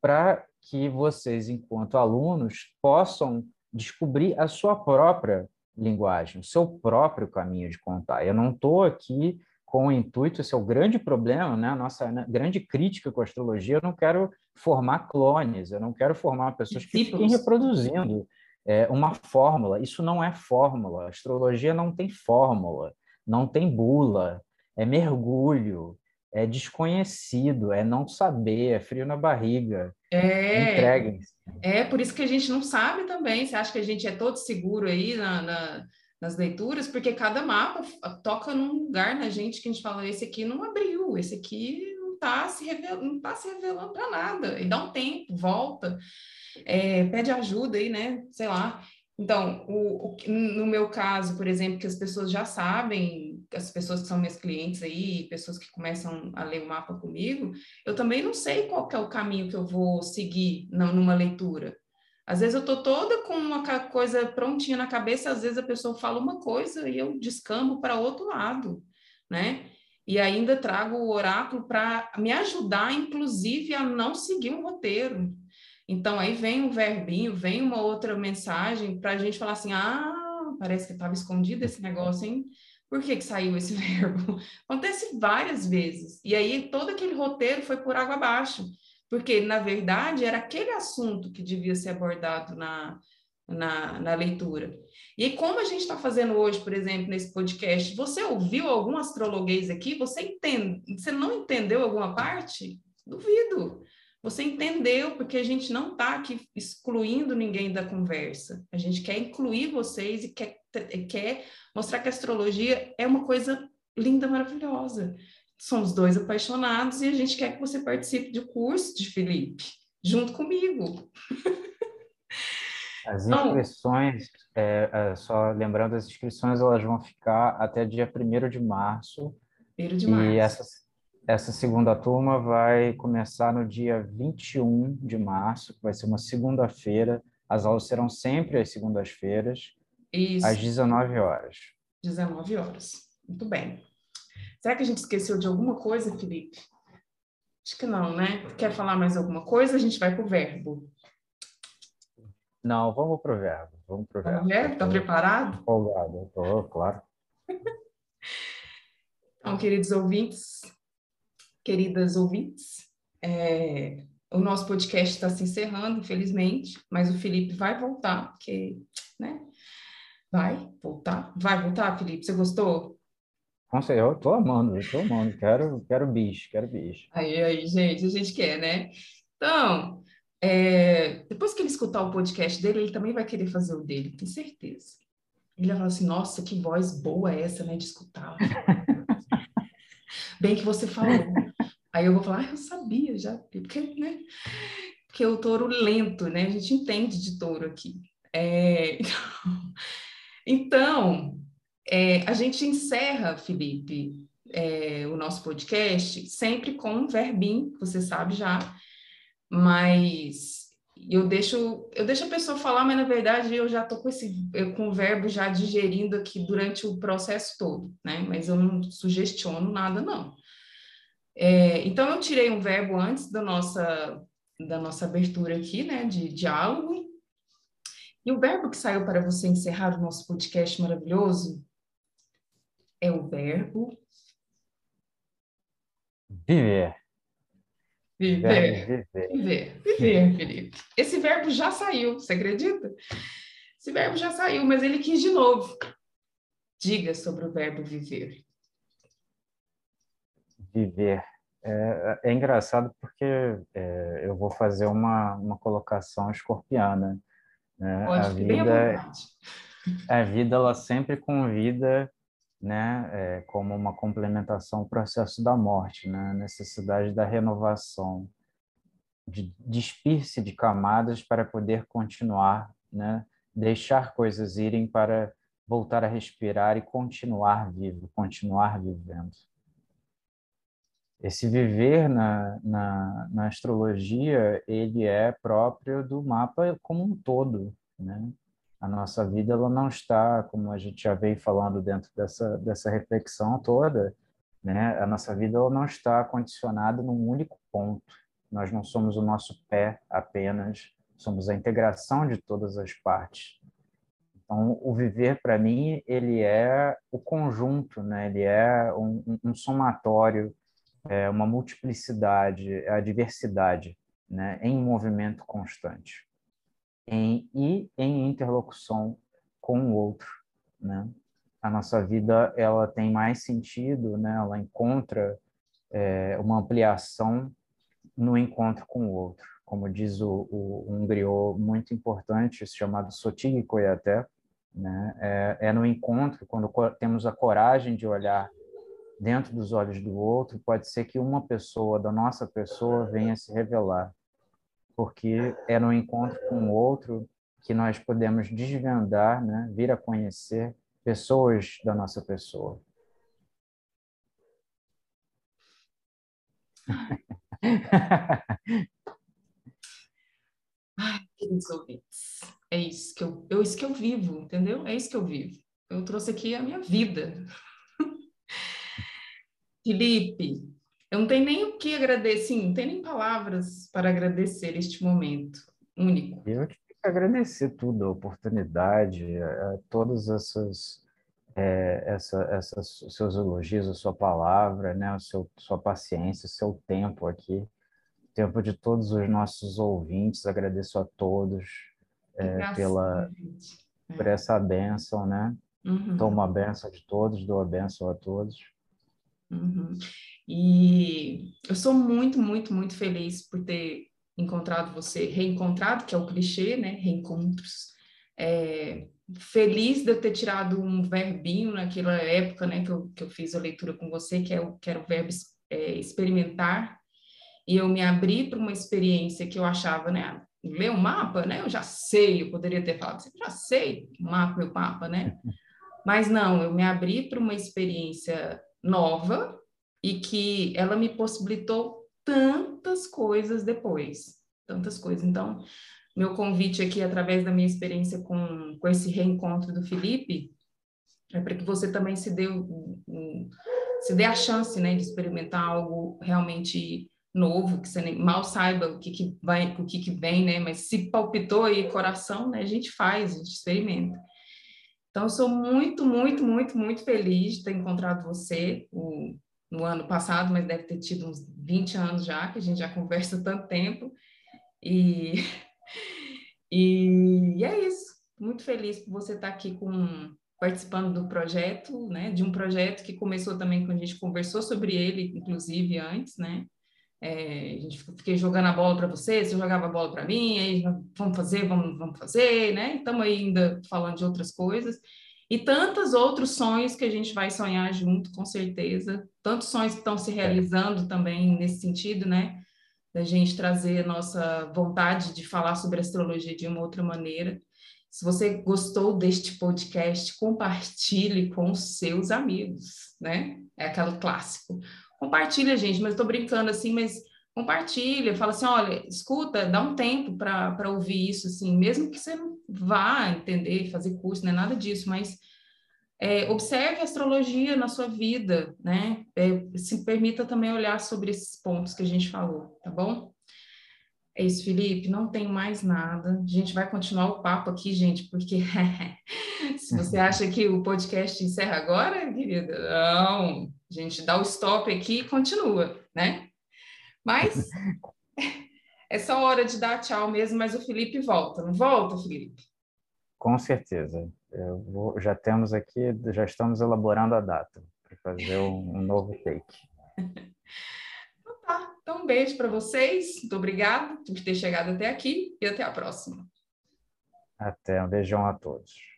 para que vocês, enquanto alunos, possam descobrir a sua própria linguagem, o seu próprio caminho de contar. Eu não estou aqui com o intuito, esse é o grande problema, né? a nossa grande crítica com a astrologia, eu não quero formar clones, eu não quero formar pessoas que fiquem reproduzindo é, uma fórmula. Isso não é fórmula. A astrologia não tem fórmula, não tem bula, é mergulho, é desconhecido, é não saber, é frio na barriga. É, Entreguem-se. É, por isso que a gente não sabe também. Você acha que a gente é todo seguro aí na, na, nas leituras? Porque cada mapa toca num lugar na gente que a gente fala: esse aqui não abriu, esse aqui não está se, revelando, não tá se revelando para nada. E dá um tempo, volta é, pede ajuda aí, né? Sei lá. Então, o, o, no meu caso, por exemplo, que as pessoas já sabem, as pessoas que são minhas clientes aí, pessoas que começam a ler o mapa comigo, eu também não sei qual é o caminho que eu vou seguir numa leitura. Às vezes eu estou toda com uma coisa prontinha na cabeça, às vezes a pessoa fala uma coisa e eu descambo para outro lado, né? E ainda trago o oráculo para me ajudar, inclusive, a não seguir um roteiro, então, aí vem um verbinho, vem uma outra mensagem para a gente falar assim: ah, parece que estava escondido esse negócio, hein? Por que, que saiu esse verbo? Acontece várias vezes. E aí, todo aquele roteiro foi por água abaixo, porque, na verdade, era aquele assunto que devia ser abordado na, na, na leitura. E como a gente está fazendo hoje, por exemplo, nesse podcast, você ouviu algum astrologuês aqui? Você entende? Você não entendeu alguma parte? Duvido. Você entendeu, porque a gente não está aqui excluindo ninguém da conversa. A gente quer incluir vocês e quer, quer mostrar que a astrologia é uma coisa linda, maravilhosa. Somos dois apaixonados e a gente quer que você participe do curso de Felipe, junto comigo. As então inscrições, é, é, só lembrando, as inscrições elas vão ficar até dia 1 de março. 1 de março. E essas, essa segunda turma vai começar no dia 21 de março, que vai ser uma segunda-feira. As aulas serão sempre às segundas-feiras, às 19 horas. 19 horas. Muito bem. Será que a gente esqueceu de alguma coisa, Felipe? Acho que não, né? Quer falar mais alguma coisa? A gente vai para o verbo. Não, vamos para o verbo. Vamos para o verbo. Está preparado? Empolgado, estou, claro. então, queridos ouvintes, queridas ouvintes. É, o nosso podcast está se encerrando, infelizmente, mas o Felipe vai voltar, porque? Vai voltar. Vai voltar, Felipe? Você gostou? Nossa, eu tô amando, eu tô amando. Quero, quero bicho, quero bicho. Aí, aí, gente, a gente quer, né? Então, é, depois que ele escutar o podcast dele, ele também vai querer fazer o dele, tenho certeza. Ele vai falar assim, nossa, que voz boa é essa, né, de escutar. Bem que você falou. Aí eu vou falar, ah, eu sabia já, porque, né? Porque o touro lento, né? A gente entende de touro aqui. É... Então, é, a gente encerra, Felipe, é, o nosso podcast sempre com um verbinho, você sabe já, mas eu deixo eu deixo a pessoa falar, mas na verdade eu já estou com esse com o verbo já digerindo aqui durante o processo todo, né? Mas eu não sugestiono nada, não. É, então, eu tirei um verbo antes da nossa, da nossa abertura aqui, né, de diálogo. E o verbo que saiu para você encerrar o nosso podcast maravilhoso é o verbo viver. Viver. Viver. Viver, viver, Felipe. Esse verbo já saiu, você acredita? Esse verbo já saiu, mas ele quis de novo. Diga sobre o verbo viver viver. É, é engraçado porque é, eu vou fazer uma, uma colocação escorpiana. Né? Pode, a vida, a vida ela sempre convida né, é, como uma complementação ao processo da morte, né, a necessidade da renovação, de despir-se de camadas para poder continuar, né, deixar coisas irem para voltar a respirar e continuar vivo, continuar vivendo. Esse viver na, na, na astrologia, ele é próprio do mapa como um todo, né? A nossa vida ela não está, como a gente já veio falando dentro dessa dessa reflexão toda, né? A nossa vida ela não está condicionada num único ponto. Nós não somos o nosso pé apenas, somos a integração de todas as partes. Então, o viver para mim ele é o conjunto, né? Ele é um, um somatório, é uma multiplicidade, é a diversidade, né? Em movimento constante em, e em interlocução com o outro, né? A nossa vida ela tem mais sentido, né? Ela encontra é, uma ampliação no encontro com o outro, como diz o, o um griot muito importante chamado Sotig Koyaté, né? É, é no encontro quando temos a coragem de olhar dentro dos olhos do outro, pode ser que uma pessoa da nossa pessoa venha se revelar porque é no encontro com o outro que nós podemos desvendar, né, vir a conhecer pessoas da nossa pessoa. Ai, é isso que eu, é isso que eu vivo, entendeu? É isso que eu vivo. Eu trouxe aqui a minha vida. Felipe, eu não tenho nem o que agradecer, sim, não tenho nem palavras para agradecer este momento único. Eu que tenho que agradecer tudo, a oportunidade, a, a todas essas, é, essa, essas, seus elogios, a sua palavra, né, o seu, sua paciência, o seu tempo aqui, tempo de todos os nossos ouvintes. Agradeço a todos é, pela é. por essa benção, né? Uhum. Tomo a benção de todos, dou a benção a todos. Uhum. E eu sou muito, muito, muito feliz por ter encontrado você, reencontrado, que é o clichê, né? Reencontros. É, feliz de eu ter tirado um verbinho naquela época, né? Que eu, que eu fiz a leitura com você, que, é o, que era o verbo é, experimentar. E eu me abri para uma experiência que eu achava, né? Ler um mapa, né? Eu já sei, eu poderia ter falado, já sei, mapa é o mapa, né? Mas não, eu me abri para uma experiência nova, e que ela me possibilitou tantas coisas depois, tantas coisas. Então, meu convite aqui, através da minha experiência com, com esse reencontro do Felipe, é para que você também se dê, se dê a chance né, de experimentar algo realmente novo, que você nem, mal saiba o que, que vai, o que, que vem, né? Mas se palpitou aí coração, né? A gente faz, a gente experimenta. Então, eu sou muito, muito, muito, muito feliz de ter encontrado você. O, no ano passado, mas deve ter tido uns 20 anos já, que a gente já conversa tanto tempo. E, e, e é isso. Muito feliz por você estar aqui com, participando do projeto, né? De um projeto que começou também quando a gente conversou sobre ele, inclusive antes, né? É, a gente fiquei jogando a bola para você, você jogava a bola para mim, aí vamos fazer, vamos, vamos fazer, né? Estamos ainda falando de outras coisas. E tantos outros sonhos que a gente vai sonhar junto, com certeza. Tantos sonhos que estão se realizando também nesse sentido, né? Da gente trazer a nossa vontade de falar sobre astrologia de uma outra maneira. Se você gostou deste podcast, compartilhe com os seus amigos, né? É aquele clássico. Compartilha, gente, mas estou brincando assim, mas compartilha, fala assim, olha, escuta, dá um tempo para ouvir isso, assim, mesmo que você não vá entender, fazer curso, não é nada disso, mas é, observe a astrologia na sua vida, né? É, se permita também olhar sobre esses pontos que a gente falou, tá bom? É isso, Felipe, não tem mais nada. A gente vai continuar o papo aqui, gente, porque se você acha que o podcast encerra agora, querida, não. A gente dá o stop aqui e continua, né? Mas é só hora de dar tchau mesmo, mas o Felipe volta, não volta, Felipe? Com certeza. Vou, já temos aqui, já estamos elaborando a data para fazer um, um novo take. Então tá. Então, um beijo para vocês. Muito obrigada por ter chegado até aqui e até a próxima. Até. Um beijão a todos.